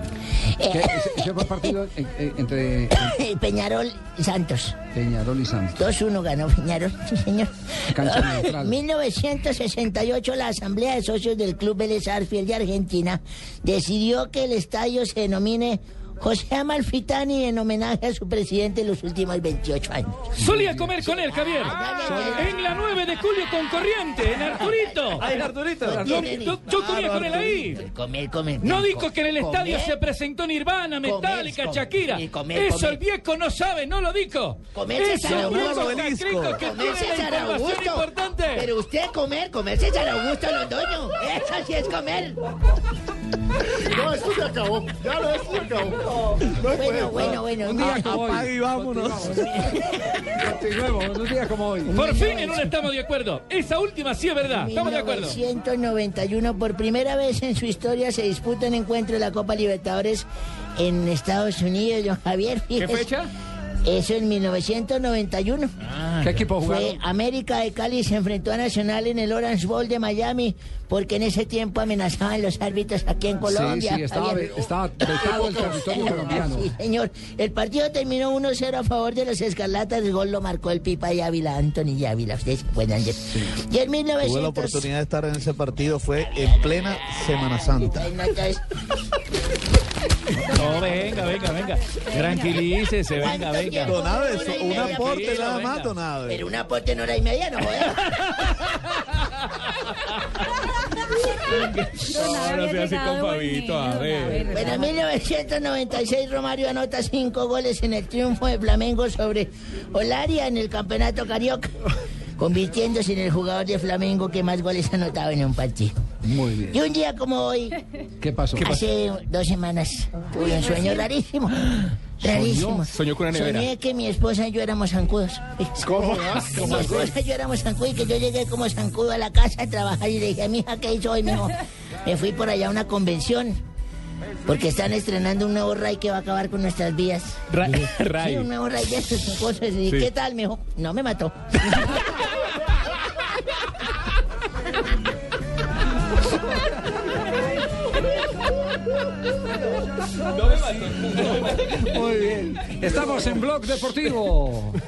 Speaker 3: ¿Qué, ese, ese fue el partido en- en- entre
Speaker 5: Peñarol y Santos.
Speaker 3: Peñarol y Santos.
Speaker 5: 2-1 ganó Peñarol, sí señor.
Speaker 3: Cancha neutral.
Speaker 5: 1968 la Asamblea de Socios del Club Vélez Arfiel de Argentina decidió que el estadio se denomine José Amalfitani en homenaje a su presidente en los últimos 28 años.
Speaker 1: Solía comer con él, Javier. En la 9 de julio con Corriente, en Arturito.
Speaker 54: Ay, Arturito.
Speaker 1: Yo, yo- yo comía con él ahí.
Speaker 5: Comer, comer.
Speaker 1: No dijo que en el estadio se presentó Nirvana, Metallica, Shakira. Eso el viejo no sabe, no lo dijo.
Speaker 5: Comer
Speaker 1: Esos
Speaker 5: César
Speaker 1: viejos
Speaker 5: Augusto.
Speaker 1: cacricos que información importante.
Speaker 5: Pero usted comer, comer César Augusto Londoño. Eso sí es comer.
Speaker 56: No, esto se acabó. Ya no, esto se acabó.
Speaker 5: Bueno, bueno, bueno.
Speaker 3: Un día
Speaker 5: Ah,
Speaker 3: como hoy.
Speaker 9: Y vámonos.
Speaker 3: Continuemos, un día como hoy.
Speaker 1: Por fin en una estamos de acuerdo. Esa última sí es verdad. Estamos de acuerdo.
Speaker 5: 1991, por primera vez en su historia se disputa un encuentro de la Copa Libertadores en Estados Unidos, don Javier.
Speaker 1: ¿Qué fecha?
Speaker 5: Eso en 1991.
Speaker 3: ¿Qué equipo
Speaker 5: Fue
Speaker 3: jugaron?
Speaker 5: América de Cali se enfrentó a Nacional en el Orange Bowl de Miami porque en ese tiempo amenazaban los árbitros aquí en Colombia.
Speaker 3: Sí, sí, estaba, ve- estaba vetado el territorio colombiano.
Speaker 5: Sí, señor. El partido terminó 1-0 a favor de los Escarlatas. El gol lo marcó el Pipa y Ávila, Anthony y Ávila. Ustedes acuerdan de- Y en
Speaker 9: Tuve la
Speaker 5: 1900...
Speaker 9: oportunidad de estar en ese partido, fue en plena Semana Santa.
Speaker 5: No,
Speaker 1: venga, venga, venga. Tranquilícese, venga, venga.
Speaker 9: Don Aves,
Speaker 5: Una y
Speaker 9: un aporte nada más, Don Aves.
Speaker 5: Pero un aporte en hora y media, no
Speaker 8: con Fabito, a ver.
Speaker 5: Bueno, en 1996 Romario anota cinco goles en el triunfo de Flamengo sobre Olaria en el Campeonato Carioca, convirtiéndose en el jugador de Flamengo que más goles ha anotado en un partido.
Speaker 3: Muy bien.
Speaker 5: Y un día como hoy,
Speaker 3: ¿Qué pasó?
Speaker 5: hace dos semanas, tuve un sueño rarísimo. Rarísimo.
Speaker 8: Soñó con una nevera.
Speaker 5: Soñé que mi esposa y yo éramos zancudos.
Speaker 56: ¿Cómo?
Speaker 5: Que mi esposa y yo éramos zancudos y que yo llegué como zancudo a la casa a trabajar y le dije a mi hija, ¿qué hizo hoy? Me dijo, me fui por allá a una convención. Porque están estrenando un nuevo Ray que va a acabar con nuestras vidas.
Speaker 8: Ra-
Speaker 5: dije,
Speaker 8: Ray.
Speaker 5: Sí, un nuevo Ray de con cosas. Y
Speaker 8: Sí.
Speaker 5: ¿qué tal? Me dijo, no me mató.
Speaker 3: Muy bien. Estamos en Blog Deportivo.